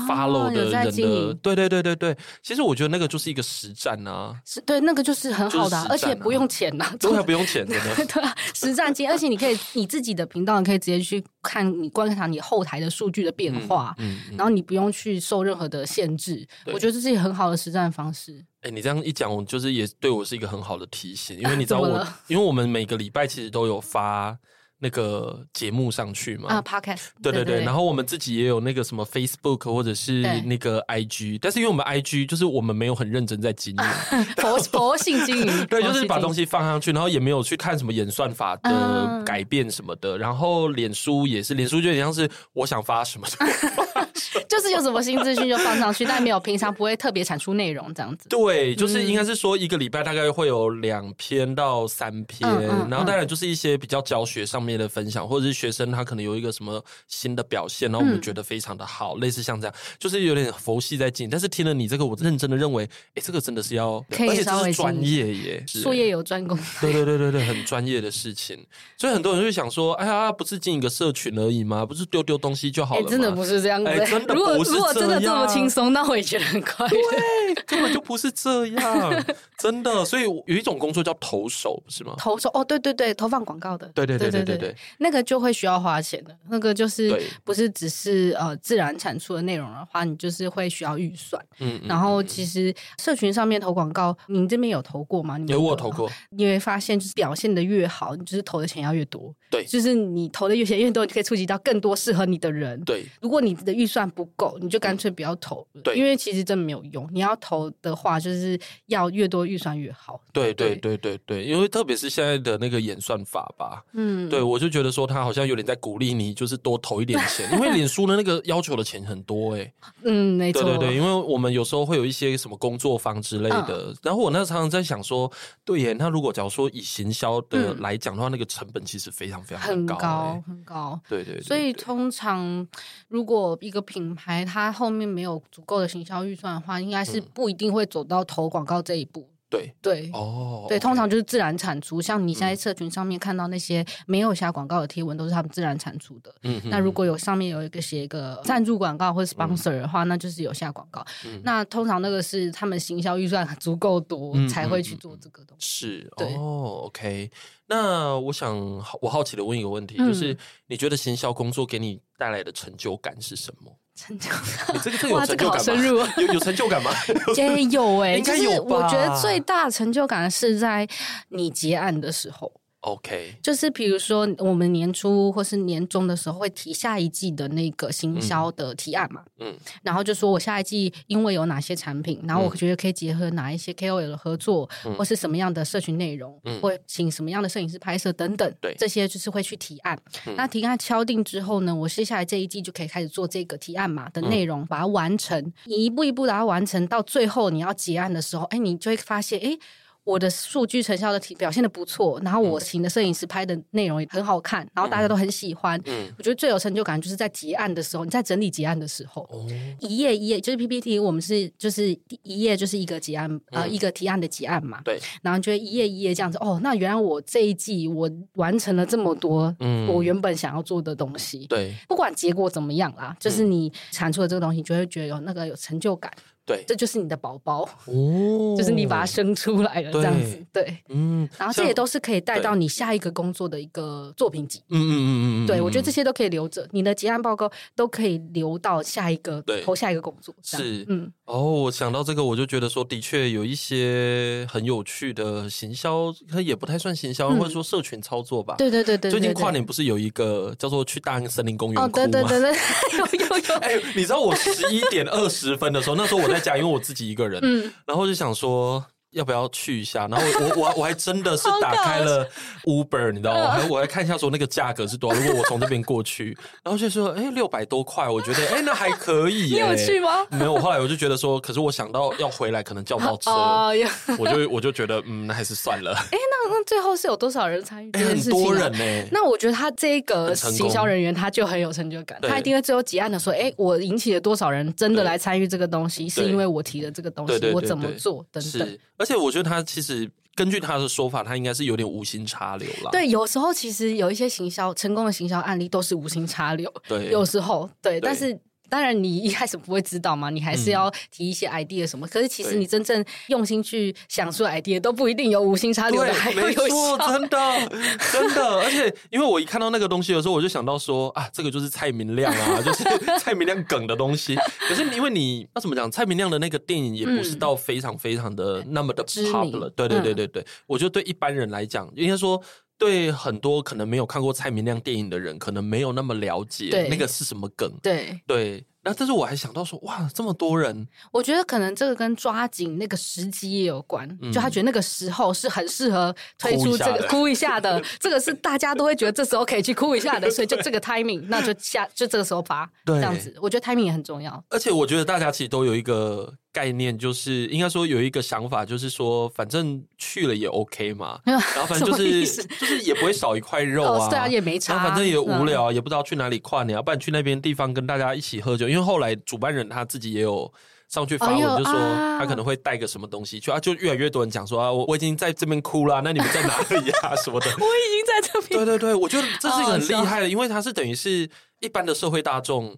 follow 的人的，对对对对对。其实我觉得那个就是一个实战啊，是对那个就是很好的，而且不用钱呐，真的不用钱，真的。对啊，实战经，而且你可以你自己的频道，你可以直接去看你观察你后台的数据的变化，嗯，然后你不用去受任何的限制。我觉得这是一个很好的实战方式。哎，你这样一讲，我就是也对我是一个很好的提醒，因为你知道我，因为我们每个礼拜其实都有发。那个节目上去嘛？啊，Podcast。对对对，然后我们自己也有那个什么 Facebook 或者是那个 IG，但是因为我们 IG 就是我们没有很认真在经营，佛 佛性经营。对，就是把东西放上去，然后也没有去看什么演算法的改变什么的。然后脸书也是，脸书就有点像是我想发什么，就是有什么新资讯就放上去，但没有平常不会特别产出内容这样子。对，就是应该是说一个礼拜大概会有两篇到三篇，然后当然就是一些比较教学上面的分享，或者是学生他可能有一个什么新的表现，然后我们觉得非常的好，嗯、类似像这样，就是有点佛系在进。但是听了你这个，我认真的认为，哎，这个真的是要，可以而且这是专业耶，术业有专攻。对对对对对，很专业的事情。所以很多人就会想说，哎呀，不是进一个社群而已吗？不是丢丢东西就好了吗？真的不是这样子。如果如果真的这么轻松，那我也觉得很快乐。对，根本就不是这样，真的。所以有一种工作叫投手，不是吗？投手哦，对对对，投放广告的，对对对对对对，那个就会需要花钱的，那个就是不是只是呃自然产出的内容的话，你就是会需要预算。嗯，然后其实社群上面投广告，您这边有投过吗？有，我投过。你会发现，就是表现的越好，你就是投的钱要越多。对，就是你投的越钱越多，你可以触及到更多适合你的人。对，如果你的预算不够，你就干脆不要投。对，因为其实真的没有用。你要投的话，就是要越多预算越好。对对对对对，因为特别是现在的那个演算法吧。嗯，对，我就觉得说他好像有点在鼓励你，就是多投一点钱，因为脸书的那个要求的钱很多哎、欸。嗯，没错。对对对，因为我们有时候会有一些什么工作坊之类的，嗯、然后我那常常在想说，对耶，那如果假如说以行销的来讲的话，嗯、那个成本其实非常非常高、欸，很高很高。对对，对对。所以通常如果一个品牌它后面没有足够的行销预算的话，应该是不一定会走到投广告这一步。对对哦，对，通常就是自然产出。像你现在社群上面看到那些没有下广告的贴文，都是他们自然产出的。嗯，那如果有上面有一个写一个赞助广告或者 sponsor 的话，那就是有下广告。那通常那个是他们行销预算足够多才会去做这个东西。是，对哦，OK。那我想我好奇的问一个问题，就是你觉得行销工作给你带来的成就感是什么？成就感，这个这个有成就感吗？好深入啊、有有成就感吗？也有哎、欸，应该有。我觉得最大成就感是在你结案的时候。OK，就是比如说我们年初或是年终的时候会提下一季的那个行销的提案嘛，嗯，然后就说我下一季因为有哪些产品，然后我觉得可以结合哪一些 KOL 的合作，嗯、或是什么样的社群内容，嗯，或请什么样的摄影师拍摄等等，对，这些就是会去提案。嗯、那提案敲定之后呢，我接下来这一季就可以开始做这个提案嘛的内容，嗯、把它完成，你一步一步把它完成，到最后你要结案的时候，哎，你就会发现，哎。我的数据成效的体表现的不错，然后我请的摄影师拍的内容也很好看，然后大家都很喜欢。嗯，我觉得最有成就感就是在结案的时候，你在整理结案的时候，哦、一页一页就是 PPT，我们是就是一页就是一个结案，嗯、呃，一个提案的结案嘛。对，然后就一页一页这样子，哦，那原来我这一季我完成了这么多，嗯，我原本想要做的东西。对，不管结果怎么样啦，就是你产出的这个东西，就会觉得有那个有成就感。对，这就是你的宝宝哦，就是你把它生出来了这样子，对，嗯，然后这也都是可以带到你下一个工作的一个作品集，嗯嗯嗯嗯，对，我觉得这些都可以留着，你的结案报告都可以留到下一个，对，投下一个工作，是，嗯，哦，我想到这个，我就觉得说，的确有一些很有趣的行销，它也不太算行销，或者说社群操作吧，对对对对，最近跨年不是有一个叫做去大安森林公园哭吗？对对 对对，有有有，哎，你知道我十一点二十分的时候，那时候我在家，因为我自己一个人，嗯，然后就想说。要不要去一下？然后我我我还真的是打开了 Uber，你知道吗？我还看一下说那个价格是多少。如果我从这边过去，然后就说哎六百多块，我觉得哎那还可以。你有去吗？没有。后来我就觉得说，可是我想到要回来可能叫不到车，我就我就觉得嗯那还是算了。哎那那最后是有多少人参与？很多人呢。那我觉得他这个行销人员他就很有成就感，他一定会最后结案的说哎我引起了多少人真的来参与这个东西，是因为我提的这个东西，我怎么做等等。而且我觉得他其实根据他的说法，他应该是有点无心插柳了。对，有时候其实有一些行销成功的行销案例都是无心插柳。对，有时候对，对但是。当然，你一开始不会知道嘛，你还是要提一些 idea 什么。嗯、可是其实你真正用心去想出 idea，都不一定有无心插柳的，还有。真的，真的。而且，因为我一看到那个东西的时候，我就想到说啊，这个就是蔡明亮啊，就是蔡明亮梗的东西。可是因为你要怎么讲，蔡明亮的那个电影也不是到非常非常的那么的 pop 了。对对对对对，嗯、我觉得对一般人来讲，应该说。对很多可能没有看过蔡明亮电影的人，可能没有那么了解那个是什么梗。对对，那但是我还想到说，哇，这么多人，我觉得可能这个跟抓紧那个时机也有关。嗯、就他觉得那个时候是很适合推出这个哭一下的，这个是大家都会觉得这时候可以去哭一下的，所以就这个 timing，那就下就这个时候发，对这样子。我觉得 timing 也很重要。而且我觉得大家其实都有一个。概念就是应该说有一个想法，就是说反正去了也 OK 嘛，然后反正就是就是也不会少一块肉啊，对啊也没差，反正也无聊，也不知道去哪里跨年，要不然去那边地方跟大家一起喝酒。因为后来主办人他自己也有上去发文，就说他可能会带个什么东西去啊，就越来越多人讲说啊，我我已经在这边哭了，那你们在哪里啊什么的？我已经在这边。对对对，我觉得这是一个很厉害的，因为他是等于是一般的社会大众。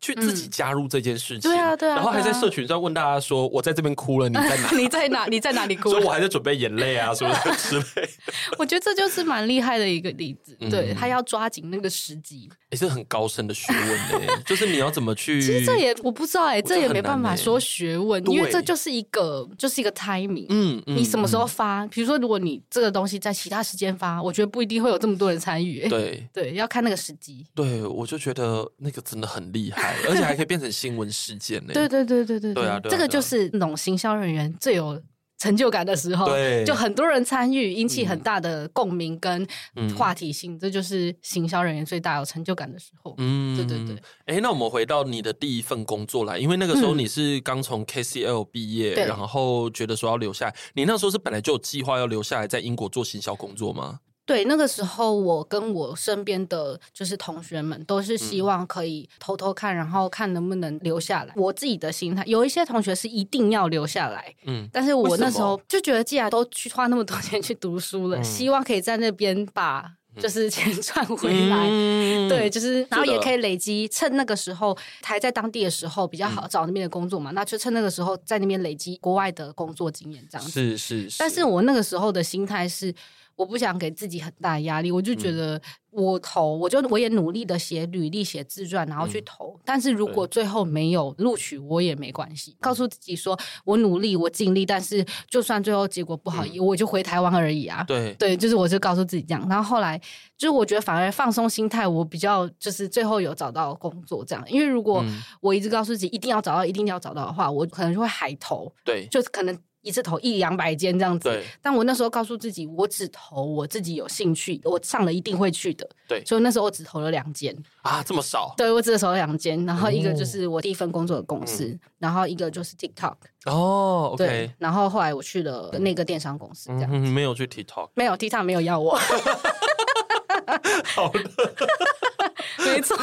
去自己加入这件事情，对啊，对啊，然后还在社群上问大家说：“我在这边哭了，你在哪？你在哪？你在哪里哭？” 所以我还在准备眼泪啊，什么之类。我觉得这就是蛮厉害的一个例子，对，他要抓紧那个时机，也是很高深的学问呢。就是你要怎么去？其实这也我不知道哎，这也没办法说学问，因为这就是一个就是一个 timing。嗯，你什么时候发？比如说，如果你这个东西在其他时间发，我觉得不一定会有这么多人参与。对对，要看那个时机。对，我就觉得那个真的很厉害。而且还可以变成新闻事件呢。对对对对对对啊！这个就是那种行销人员最有成就感的时候，对，就很多人参与，引起很大的共鸣跟话题性，这就是行销人员最大有成就感的时候。嗯，对对对。哎，那我们回到你的第一份工作来，因为那个时候你是刚从 KCL 毕业，然后觉得说要留下来。你那时候是本来就有计划要留下来在英国做行销工作吗？对，那个时候我跟我身边的就是同学们都是希望可以偷偷看，嗯、然后看能不能留下来。我自己的心态，有一些同学是一定要留下来，嗯，但是我那时候就觉得，既然都去花那么多钱去读书了，嗯、希望可以在那边把就是钱 赚回来，嗯、对，就是然后也可以累积，趁那个时候还在当地的时候比较好找那边的工作嘛，嗯、那就趁那个时候在那边累积国外的工作经验，这样子是是是。但是。我那个时候的心态是。我不想给自己很大压力，我就觉得我投，嗯、我就我也努力的写履历、写自传，然后去投。嗯、但是如果最后没有录取，我也没关系，告诉自己说我努力，我尽力。但是就算最后结果不好，嗯、我就回台湾而已啊。对对，就是我就告诉自己这样。然后后来就是我觉得反而放松心态，我比较就是最后有找到工作这样。因为如果我一直告诉自己一定要找到、一定要找到的话，我可能就会海投。对，就是可能。一次投一两百间这样子，但我那时候告诉自己，我只投我自己有兴趣，我上了一定会去的。对。所以那时候我只投了两间。啊，这么少？对，我只投了两间，然后一个就是我第一份工作的公司，嗯、然后一个就是 TikTok。哦。对。然后后来我去了那个电商公司，这样子。嗯，没有去 TikTok。没有，TikTok 没有要我。好的。没错。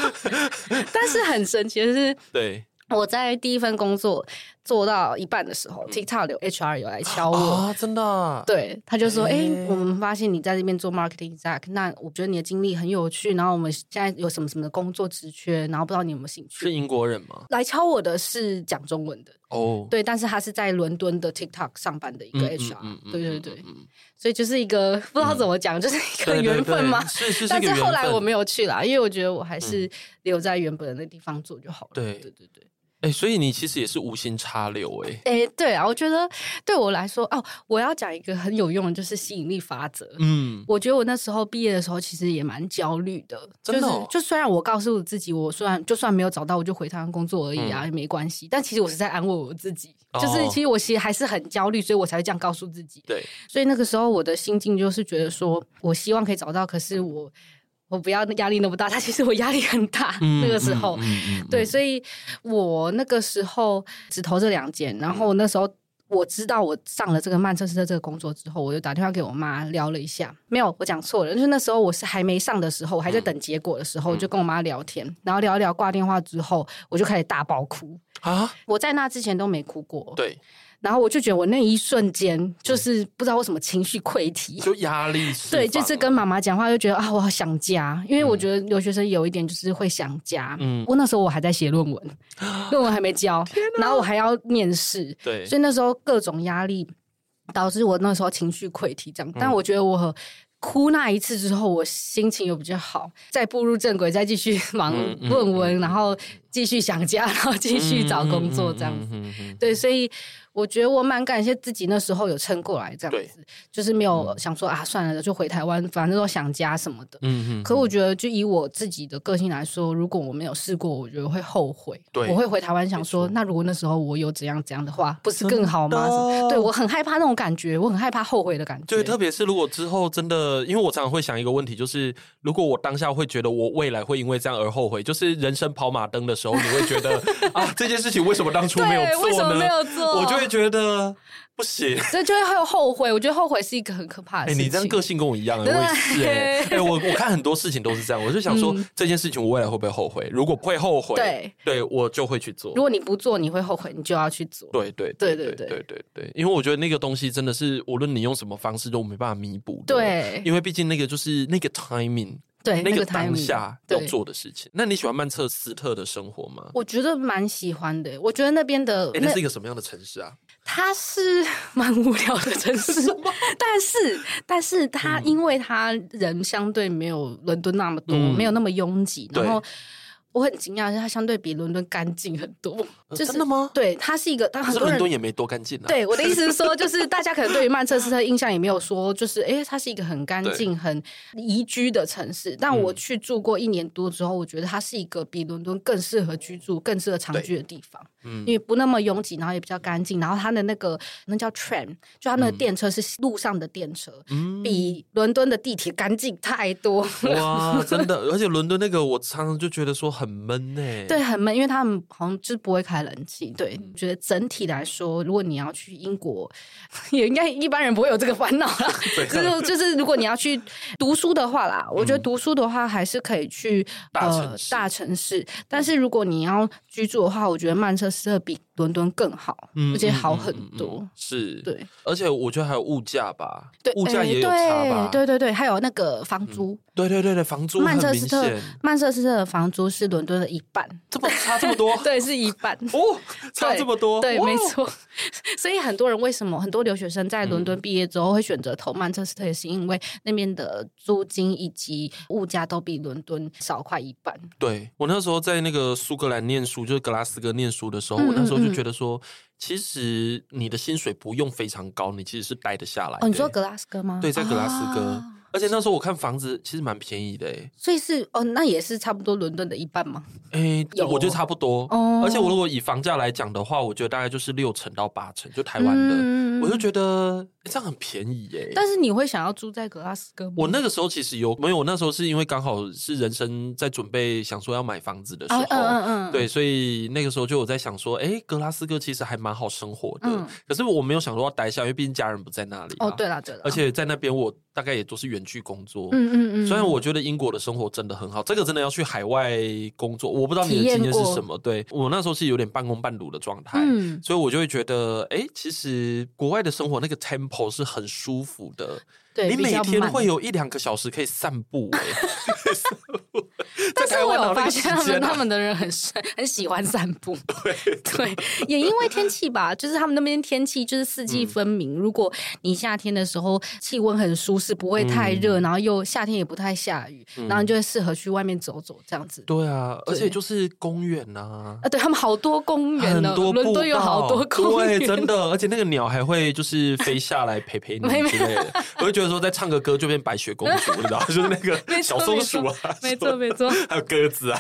但是很神奇的是，对。我在第一份工作做到一半的时候，TikTok 有 HR 有来敲我。啊，真的，对，他就说，哎、欸，我们发现你在这边做 marketing exec，那我觉得你的经历很有趣，然后我们现在有什么什么的工作职缺，然后不知道你有没有兴趣？是英国人吗？来敲我的是讲中文的。哦，对，但是他是在伦敦的 TikTok 上班的一个 HR，、嗯嗯嗯、对对对、嗯，所以就是一个不知道怎么讲、嗯，就是一个缘分吗？是是是，但是后来我没有去啦，因为我觉得我还是留在原本的那地方做就好了。对。对对对。哎、欸，所以你其实也是无心插柳哎、欸。哎、欸，对啊，我觉得对我来说，哦，我要讲一个很有用的，就是吸引力法则。嗯，我觉得我那时候毕业的时候，其实也蛮焦虑的。真的、哦，就是就虽然我告诉我自己，我虽然就算没有找到，我就回台湾工作而已啊，也、嗯、没关系。但其实我是在安慰我自己，就是其实我其实还是很焦虑，所以我才会这样告诉自己。对，所以那个时候我的心境就是觉得说，我希望可以找到，可是我。我不要压力那么大，他其实我压力很大。嗯、那个时候、嗯嗯，对，所以我那个时候只投这两件。然后那时候我知道我上了这个曼彻斯特这个工作之后，我就打电话给我妈聊了一下。没有，我讲错了，就是那时候我是还没上的时候，我还在等结果的时候，嗯、就跟我妈聊天，然后聊一聊挂电话之后，我就开始大爆哭啊！我在那之前都没哭过。对。然后我就觉得我那一瞬间就是不知道为什么情绪溃堤，就压力对，就是跟妈妈讲话就觉得啊，我好想家，因为我觉得留学生有一点就是会想家。嗯，我那时候我还在写论文，论文还没交，然后我还要面试，对，所以那时候各种压力导致我那时候情绪溃堤这样。但我觉得我哭那一次之后，我心情又比较好，再步入正轨，再继续忙论文，然后继续想家，然后继续找工作这样子。对，所以。我觉得我蛮感谢自己那时候有撑过来，这样子就是没有想说啊，算了，就回台湾，反正都想家什么的。嗯嗯。可我觉得，就以我自己的个性来说，如果我没有试过，我觉得会后悔。对。我会回台湾想说，那如果那时候我有怎样怎样的话，不是更好吗？对，我很害怕那种感觉，我很害怕后悔的感觉。对，特别是如果之后真的，因为我常常会想一个问题，就是如果我当下会觉得我未来会因为这样而后悔，就是人生跑马灯的时候，你会觉得 啊，这件事情为什么当初没有做呢？为什么没有做？我就会。会觉得不行，所以就会有后悔。我觉得后悔是一个很可怕的事情。哎、欸，你这样个性跟我一样，我也是。哎、欸，我我看很多事情都是这样，我就想说、嗯、这件事情我未来会不会后悔？如果不会后悔，对，对我就会去做。如果你不做，你会后悔，你就要去做。对对对对对对对对，因为我觉得那个东西真的是无论你用什么方式都没办法弥补。对，因为毕竟那个就是那个 timing。对，那个当下要做的事情。那你喜欢曼彻斯特的生活吗？我觉得蛮喜欢的。我觉得那边的，哎，那是一个什么样的城市啊？它是蛮无聊的城市，但是，但是它因为它人相对没有伦敦那么多，嗯、没有那么拥挤，然后。我很惊讶，是它相对比伦敦干净很多。就是、真的吗？对，它是一个，但很多人伦敦也没多干净啊。对，我的意思是说，就是大家可能对于曼彻斯特印象也没有说，就是哎、欸，它是一个很干净、很宜居的城市。但我去住过一年多之后，我觉得它是一个比伦敦更适合居住、更适合长居的地方。嗯，因为不那么拥挤，然后也比较干净。然后它的那个那叫 tram，就它那个电车是路上的电车，嗯、比伦敦的地铁干净太多。哇，真的！而且伦敦那个，我常常就觉得说很闷呢、欸。对，很闷，因为他们好像就是不会开冷气。对，我觉得整体来说，如果你要去英国，也应该一般人不会有这个烦恼啦。就是就是，如果你要去读书的话啦，我觉得读书的话还是可以去大呃大城市。但是如果你要居住的话，我觉得曼彻斯特比伦敦更好，而且好很多。是，对，而且我觉得还有物价吧，对，物价也有差吧。对对对，还有那个房租。对对对，房租曼彻斯特，曼彻斯特的房租是伦敦的一半，这么差这么多？对，是一半哦，差这么多。对，对没错。所以很多人为什么很多留学生在伦敦毕业之后会选择投曼彻斯特，也是因为那边的租金以及物价都比伦敦少快一半。对，我那时候在那个苏格兰念书，就是格拉斯哥念书的时候，嗯、我那时候。就觉得说，其实你的薪水不用非常高，你其实是待得下来的。哦，你说格拉斯哥吗？对，在格拉斯哥。啊而且那时候我看房子其实蛮便宜的诶，所以是哦，那也是差不多伦敦的一半吗？诶，有，我觉得差不多。哦，而且我如果以房价来讲的话，我觉得大概就是六成到八成，就台湾的，嗯，我就觉得这样很便宜耶。但是你会想要住在格拉斯哥吗？我那个时候其实有没有？我那时候是因为刚好是人生在准备想说要买房子的时候，嗯嗯嗯，对，所以那个时候就有在想说，诶，格拉斯哥其实还蛮好生活的。嗯，可是我没有想说要待下，因为毕竟家人不在那里。哦，对了对了，而且在那边我大概也都是远。远距工作。嗯嗯嗯。虽然我觉得英国的生活真的很好，这个真的要去海外工作，我不知道你的经验是什么。对，我那时候是有点半工半读的状态，嗯，所以我就会觉得，哎，其实国外的生活那个 tempo 口是很舒服的。对，你每天会有一两个小时可以散步，欸，但是 我有发现他们他们的人很很喜欢散步，对。对，也因为天气吧，就是他们那边天气就是四季分明。如果你夏天的时候气温很舒适，不会太热，然后又夏天也不太下雨，然后就会适合去外面走走这样子。对啊，而且就是公园呐，啊，对他们好多公园，很多伦敦有好多公园，对，真的，而且那个鸟还会就是飞下来陪陪你之类的，我就觉得说在唱个歌就变白雪公主，你知道，就是那个小松鼠啊，没错 没错，还有鸽子啊，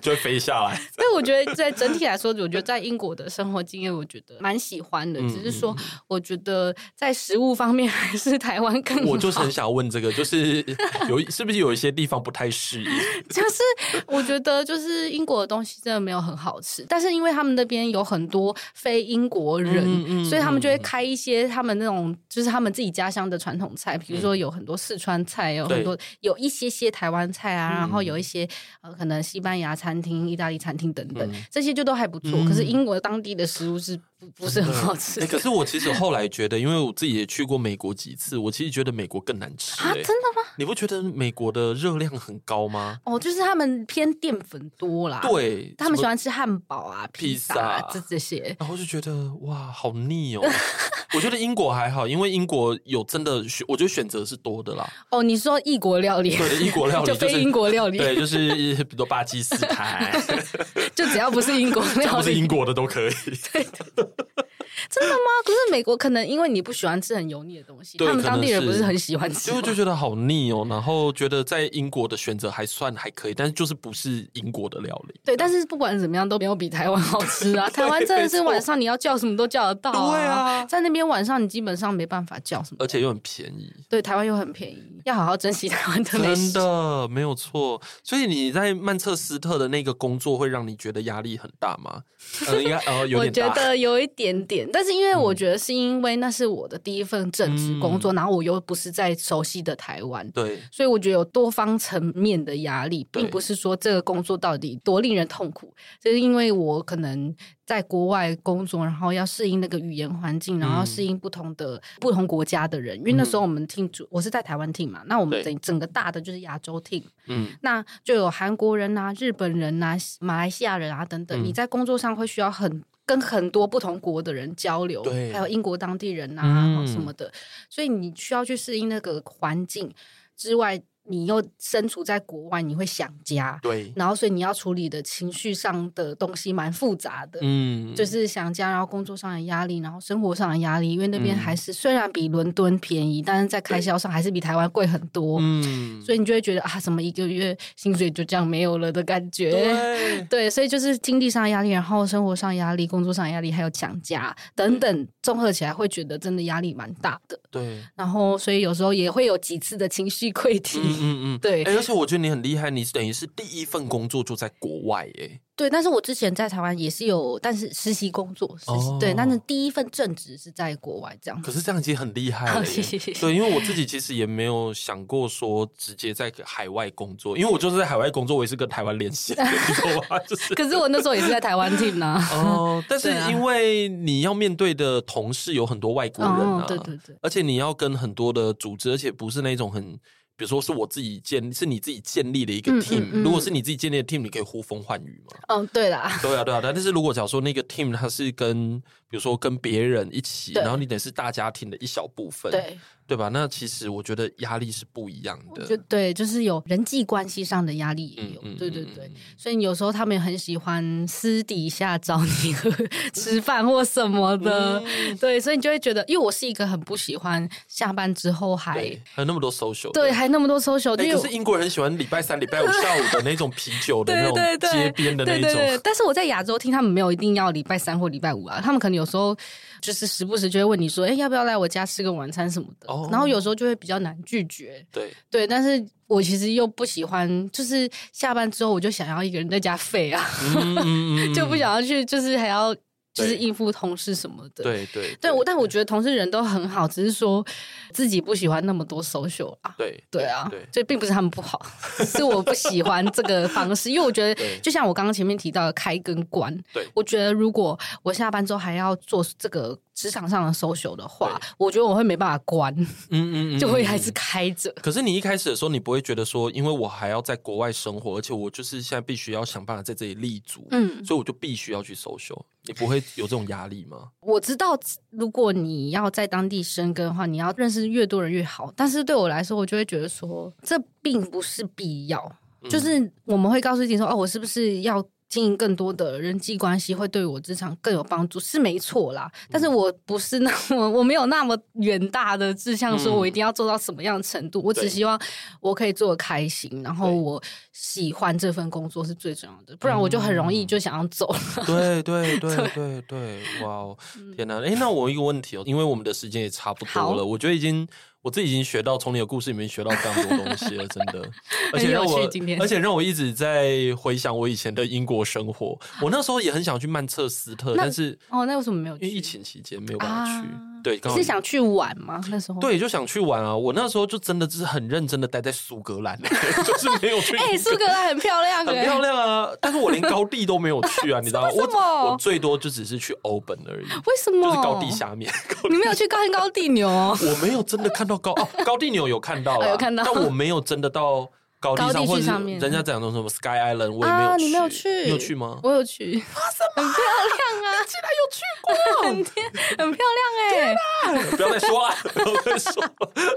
就会飞下来。所以我觉得在整体来说，我觉得在英国的生活经验，我觉得蛮喜欢的。只是说，我觉得在食物方面还是台湾更好。我就是很想问这个，就是有是不是有一些地方不太适应？就是我觉得就是英国的东西真的没有很好吃，但是因为他们那边有很多非英国人，所以他们就会开一些他们那种就是他们自己家乡的传统菜，比如说有很多四川菜，有很多有一些些台湾菜啊，然后有一些呃可能西班牙餐厅、意大利餐厅等等，这些就都还不错。可是英国当地的食物是不不是很好吃。可是我其实后来觉得，因为我自己也去过美国几次，我其实觉得美国更难吃。啊，真的吗？你不觉得美国的热量很高吗？哦，就是他们偏淀粉多啦。对，他们喜欢吃汉堡啊、披萨这这些，然后就觉得哇，好腻哦。我觉得英国还好，因为英国有真的选，我觉得选择是多的啦。哦，你说异国料理？对，异国料理就是英国料理。对，就是比如巴基斯坦，就只要不是英国料理，不是英国的都可以。对。真的吗？可是美国可能因为你不喜欢吃很油腻的东西，他们当地人不是很喜欢吃，就就觉得好腻哦。然后觉得在英国的选择还算还可以，但是就是不是英国的料理。对，但是不管怎么样都没有比台湾好吃啊！台湾真的是晚上你要叫什么都叫得到啊。对啊，在那边晚上你基本上没办法叫什么，而且又很便宜。对，台湾又很便宜，要好好珍惜台湾的美食。真的没有错。所以你在曼彻斯特的那个工作会让你觉得压力很大吗？呃，应该呃 有点大。我觉得有一点点，但是因为我觉得是因为那是我的第一份正职工作，嗯、然后我又不是在熟悉的台湾，对，所以我觉得有多方层面的压力，并不是说这个工作到底多令人痛苦，就是因为我可能在国外工作，然后要适应那个语言环境，然后适应不同的、嗯、不同国家的人，因为那时候我们 team 主我是在台湾 team 嘛，那我们整整个大的就是亚洲 team，嗯，那就有韩国人啊、日本人啊、马来西亚人啊等等，嗯、你在工作上会需要很。跟很多不同国的人交流，对。还有英国当地人啊、嗯、什么的，所以你需要去适应那个环境之外。你又身处在国外，你会想家，对，然后所以你要处理的情绪上的东西蛮复杂的，嗯，就是想家，然后工作上的压力，然后生活上的压力，因为那边还是、嗯、虽然比伦敦便宜，但是在开销上还是比台湾贵很多，嗯，所以你就会觉得啊，怎么一个月薪水就这样没有了的感觉，对，对，所以就是经济上的压力，然后生活上压力，工作上压力，还有想家等等综合起来，会觉得真的压力蛮大的，对，然后所以有时候也会有几次的情绪 溃堤。嗯嗯嗯，对，而且我觉得你很厉害，你等于是第一份工作就在国外，耶。对，但是我之前在台湾也是有，但是实习工作，实习、哦、对，但是第一份正职是在国外这样。可是这样已经很厉害了，谢谢。对，因为我自己其实也没有想过说直接在海外工作，因为我就是在海外工作，我也是跟台湾联系，你知道吗？就是。可是我那时候也是在台湾 team 呢。哦，但是因为你要面对的同事有很多外国人啊，哦、对对对，而且你要跟很多的组织，而且不是那种很。比如说是我自己建，是你自己建立的一个 team。嗯嗯嗯、如果是你自己建立的 team，你可以呼风唤雨嘛？嗯，对啦。对啊，对啊。但是如果假如说那个 team 它是跟，比如说跟别人一起，然后你得是大家庭的一小部分。对。对吧？那其实我觉得压力是不一样的。就对，就是有人际关系上的压力也有。对对对，所以有时候他们也很喜欢私底下找你喝 吃饭或什么的。嗯、对，所以你就会觉得，因为我是一个很不喜欢下班之后还还有那么多 social，对，还那么多 social。可是英国人很喜欢礼拜三、礼拜五下午的那种啤酒的那种街边的那种。对对对对对，但是我在亚洲听他们没有一定要礼拜三或礼拜五啊，他们可能有时候就是时不时就会问你说，哎，要不要来我家吃个晚餐什么的。哦、然后有时候就会。比较难拒绝，对对，但是我其实又不喜欢，就是下班之后我就想要一个人在家废啊，嗯嗯嗯、就不想要去，就是还要就是应付同事什么的。对对对，我但我觉得同事人都很好，只是说自己不喜欢那么多 social 啊。对对啊，所以并不是他们不好，是我不喜欢这个方式，因为我觉得就像我刚刚前面提到的开跟关，对，我觉得如果我下班之后还要做这个。职场上的 social 的话，我觉得我会没办法关，嗯嗯，嗯，就会还是开着。可是你一开始的时候，你不会觉得说，因为我还要在国外生活，而且我就是现在必须要想办法在这里立足，嗯，所以我就必须要去 social。你不会有这种压力吗？我知道，如果你要在当地生根的话，你要认识越多人越好。但是对我来说，我就会觉得说，这并不是必要。嗯、就是我们会告诉自己说，哦，我是不是要？经营更多的人际关系会对我职场更有帮助，是没错啦。但是我不是那么，我没有那么远大的志向，说我一定要做到什么样的程度。嗯、我只希望我可以做的开心，然后我喜欢这份工作是最重要的。不然我就很容易就想要走。对对对对对，哇哦，天哪！哎，那我有一个问题哦，因为我们的时间也差不多了，我觉得已经。我自己已经学到从你的故事里面学到非常多东西了，真的，而且让我，而且让我一直在回想我以前的英国生活。我那时候也很想去曼彻斯特，但是哦，那为什么没有去？因为疫情期间没有办法去。啊对，你是想去玩吗？那时候对，就想去玩啊！我那时候就真的是很认真的待在苏格兰，就是没有去。哎，苏格兰很漂亮，很漂亮啊！但是我连高地都没有去啊，你知道吗？我我最多就只是去欧本而已。为什么？就是高地下面。你没有去看高地牛？我没有真的看到高哦，高地牛有看到了，有看到，但我没有真的到。高地上或者人家讲的什么 Sky Island，我也没有去。你没有去？你有去吗？我有去。哇，很漂亮啊！竟然有去过，很天，很漂亮哎！不要再说了，不要再说了，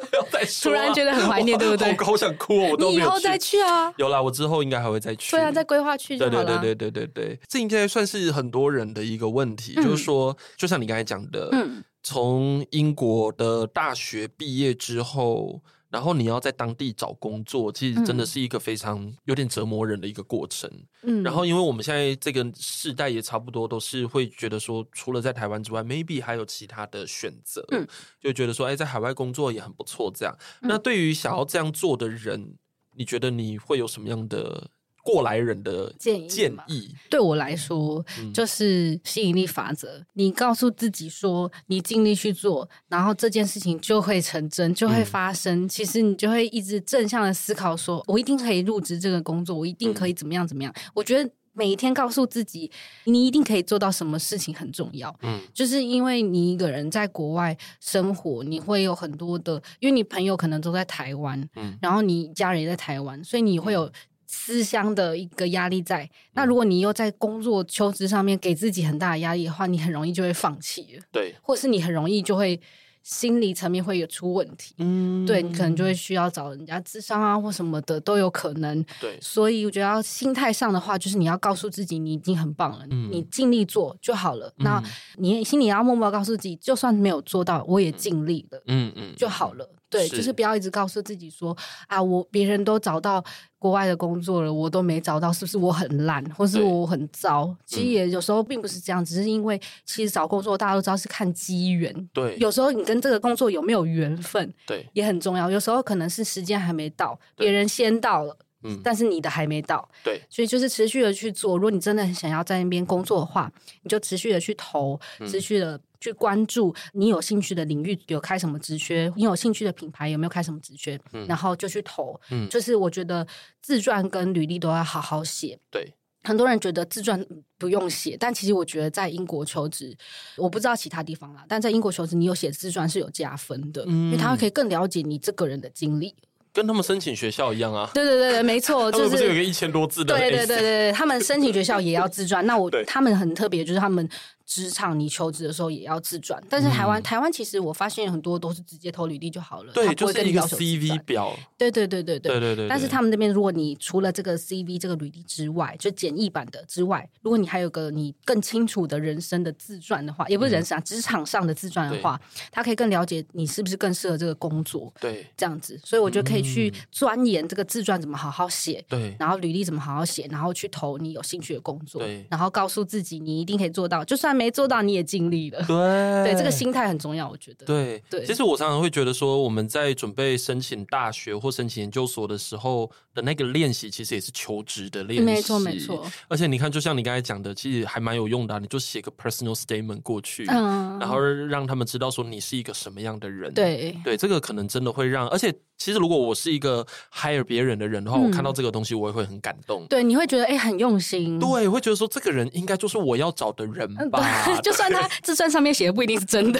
不要再说。突然觉得很怀念，对不对？好想哭哦！我都没有去。以后再去啊！有啦，我之后应该还会再去。对啊，再规划去就好了。对对对对对对对，这应该算是很多人的一个问题，就是说，就像你刚才讲的，嗯，从英国的大学毕业之后。然后你要在当地找工作，其实真的是一个非常有点折磨人的一个过程。嗯，然后因为我们现在这个世代也差不多都是会觉得说，除了在台湾之外，maybe 还有其他的选择，嗯，就觉得说，哎，在海外工作也很不错。这样，那对于想要这样做的人，你觉得你会有什么样的？过来人的建议，建议对我来说就是吸引力法则。你告诉自己说，你尽力去做，然后这件事情就会成真，就会发生。嗯、其实你就会一直正向的思考说，说我一定可以入职这个工作，我一定可以怎么样怎么样。嗯、我觉得每一天告诉自己，你一定可以做到什么事情很重要。嗯，就是因为你一个人在国外生活，你会有很多的，因为你朋友可能都在台湾，嗯，然后你家人也在台湾，所以你会有。思乡的一个压力在，那如果你又在工作求职上面给自己很大的压力的话，你很容易就会放弃了。对，或是你很容易就会心理层面会有出问题。嗯，对，你可能就会需要找人家智商啊，或什么的都有可能。对，所以我觉得要心态上的话，就是你要告诉自己你已经很棒了，嗯、你尽力做就好了。嗯、那你心里要默默告诉自己，就算没有做到，我也尽力了。嗯嗯，就好了。对，是就是不要一直告诉自己说啊，我别人都找到国外的工作了，我都没找到，是不是我很烂，或是我很糟？其实也有时候并不是这样，嗯、只是因为其实找工作大家都知道是看机缘。对，有时候你跟这个工作有没有缘分，对，也很重要。有时候可能是时间还没到，别人先到了。嗯，但是你的还没到，对，所以就是持续的去做。如果你真的很想要在那边工作的话，你就持续的去投，持续的去关注你有兴趣的领域有开什么职缺，你有兴趣的品牌有没有开什么职缺，嗯，然后就去投。嗯，就是我觉得自传跟履历都要好好写。对，很多人觉得自传不用写，但其实我觉得在英国求职，我不知道其他地方啦，但在英国求职，你有写自传是有加分的，嗯，因为他可以更了解你这个人的经历。跟他们申请学校一样啊！对对对对，没错，就是有个一千多字的？对对对对对，他们申请学校也要自传。那我 对他们很特别，就是他们。职场你求职的时候也要自传，但是台湾台湾其实我发现很多都是直接投履历就好了，他不会跟你要 CV 表。对对对对对对对，但是他们那边如果你除了这个 CV 这个履历之外，就简易版的之外，如果你还有个你更清楚的人生的自传的话，也不是人生啊，职场上的自传的话。他可以更了解你是不是更适合这个工作，对，这样子，所以我就可以去钻研这个自传怎么好好写，对，然后履历怎么好好写，然后去投你有兴趣的工作，对，然后告诉自己你一定可以做到，就算。没做到，你也尽力了。对，对，这个心态很重要，我觉得。对对，其实我常常会觉得说，我们在准备申请大学或申请研究所的时候的那个练习，其实也是求职的练习。没错，没错。而且你看，就像你刚才讲的，其实还蛮有用的啊，你就写个 personal statement 过去，嗯，然后让他们知道说你是一个什么样的人。对，对，这个可能真的会让，而且。其实，如果我是一个 hire 别人的人的话，嗯、我看到这个东西，我也会很感动。对，你会觉得哎，很用心。对，会觉得说这个人应该就是我要找的人吧。嗯、就算他自传上面写的不一定是真的，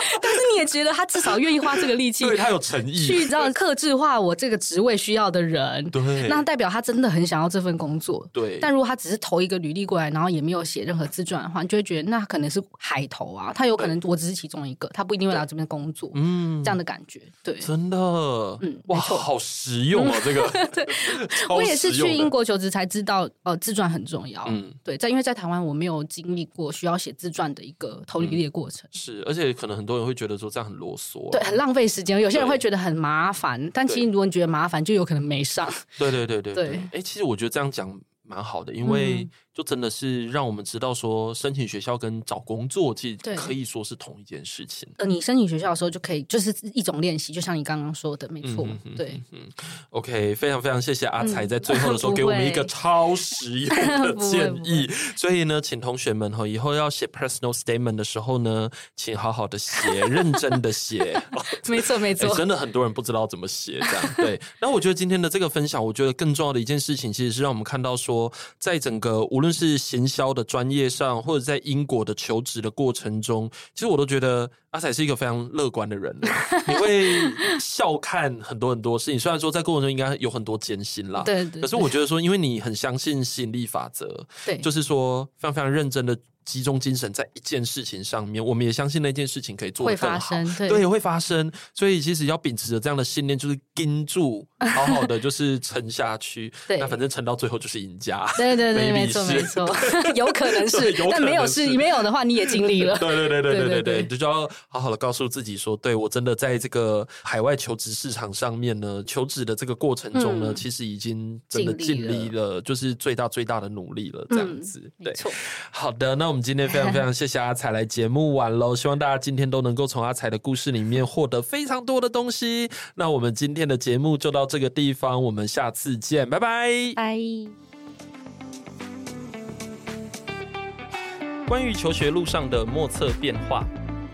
但是你也觉得他至少愿意花这个力气，对他有诚意，去这样客制化我这个职位需要的人。对，那代表他真的很想要这份工作。对，但如果他只是投一个履历过来，然后也没有写任何自传的话，你就会觉得那可能是海投啊，他有可能我只是其中一个，他不一定会来这边工作。嗯，这样的感觉，对，真的，嗯。哇好实用哦，这个。对，我也是去英国求职才知道，呃，自传很重要。嗯，对，在因为在台湾我没有经历过需要写自传的一个投履历的过程。嗯。是，而且可能很多人会觉得说这样很啰嗦，对，很浪费时间。有些人会觉得很麻烦，但其实如果你觉得麻烦，就有可能没上。对对对对对。哎、欸，其实我觉得这样讲蛮好的，因为。嗯就真的是让我们知道说，申请学校跟找工作其实可以说是同一件事情。呃，你申请学校的时候就可以，就是一种练习，就像你刚刚说的，没错。嗯、哼哼对，嗯，OK，非常非常谢谢阿才在最后的时候 给我们一个超实用的 建议。所以呢，请同学们哈，以后要写 personal statement 的时候呢，请好好的写，认真的写。没错，没错、欸，真的很多人不知道怎么写，这样对。那我觉得今天的这个分享，我觉得更重要的一件事情，其实是让我们看到说，在整个无论是行销的专业上，或者在英国的求职的过程中，其实我都觉得阿彩是一个非常乐观的人。你会笑看很多很多事情，虽然说在过程中应该有很多艰辛啦，对。可是我觉得说，因为你很相信吸引力法则，对，就是说非常非常认真的。集中精神在一件事情上面，我们也相信那件事情可以做得更好，会发生，对，对，会发生。所以其实要秉持着这样的信念，就是盯住，好好的就是撑下去。对，那反正撑到最后就是赢家。对对对，没错没错，有可能是，但没有是，没有的话你也尽力了。对对对对对对对，你就要好好的告诉自己说，对我真的在这个海外求职市场上面呢，求职的这个过程中呢，嗯、其实已经真的尽力了，就是最大最大的努力了，这样子。嗯、对，好的，那我们。今天非常非常谢谢阿彩来节目玩喽，希望大家今天都能够从阿彩的故事里面获得非常多的东西。那我们今天的节目就到这个地方，我们下次见，拜拜。拜。关于求学路上的莫测变化，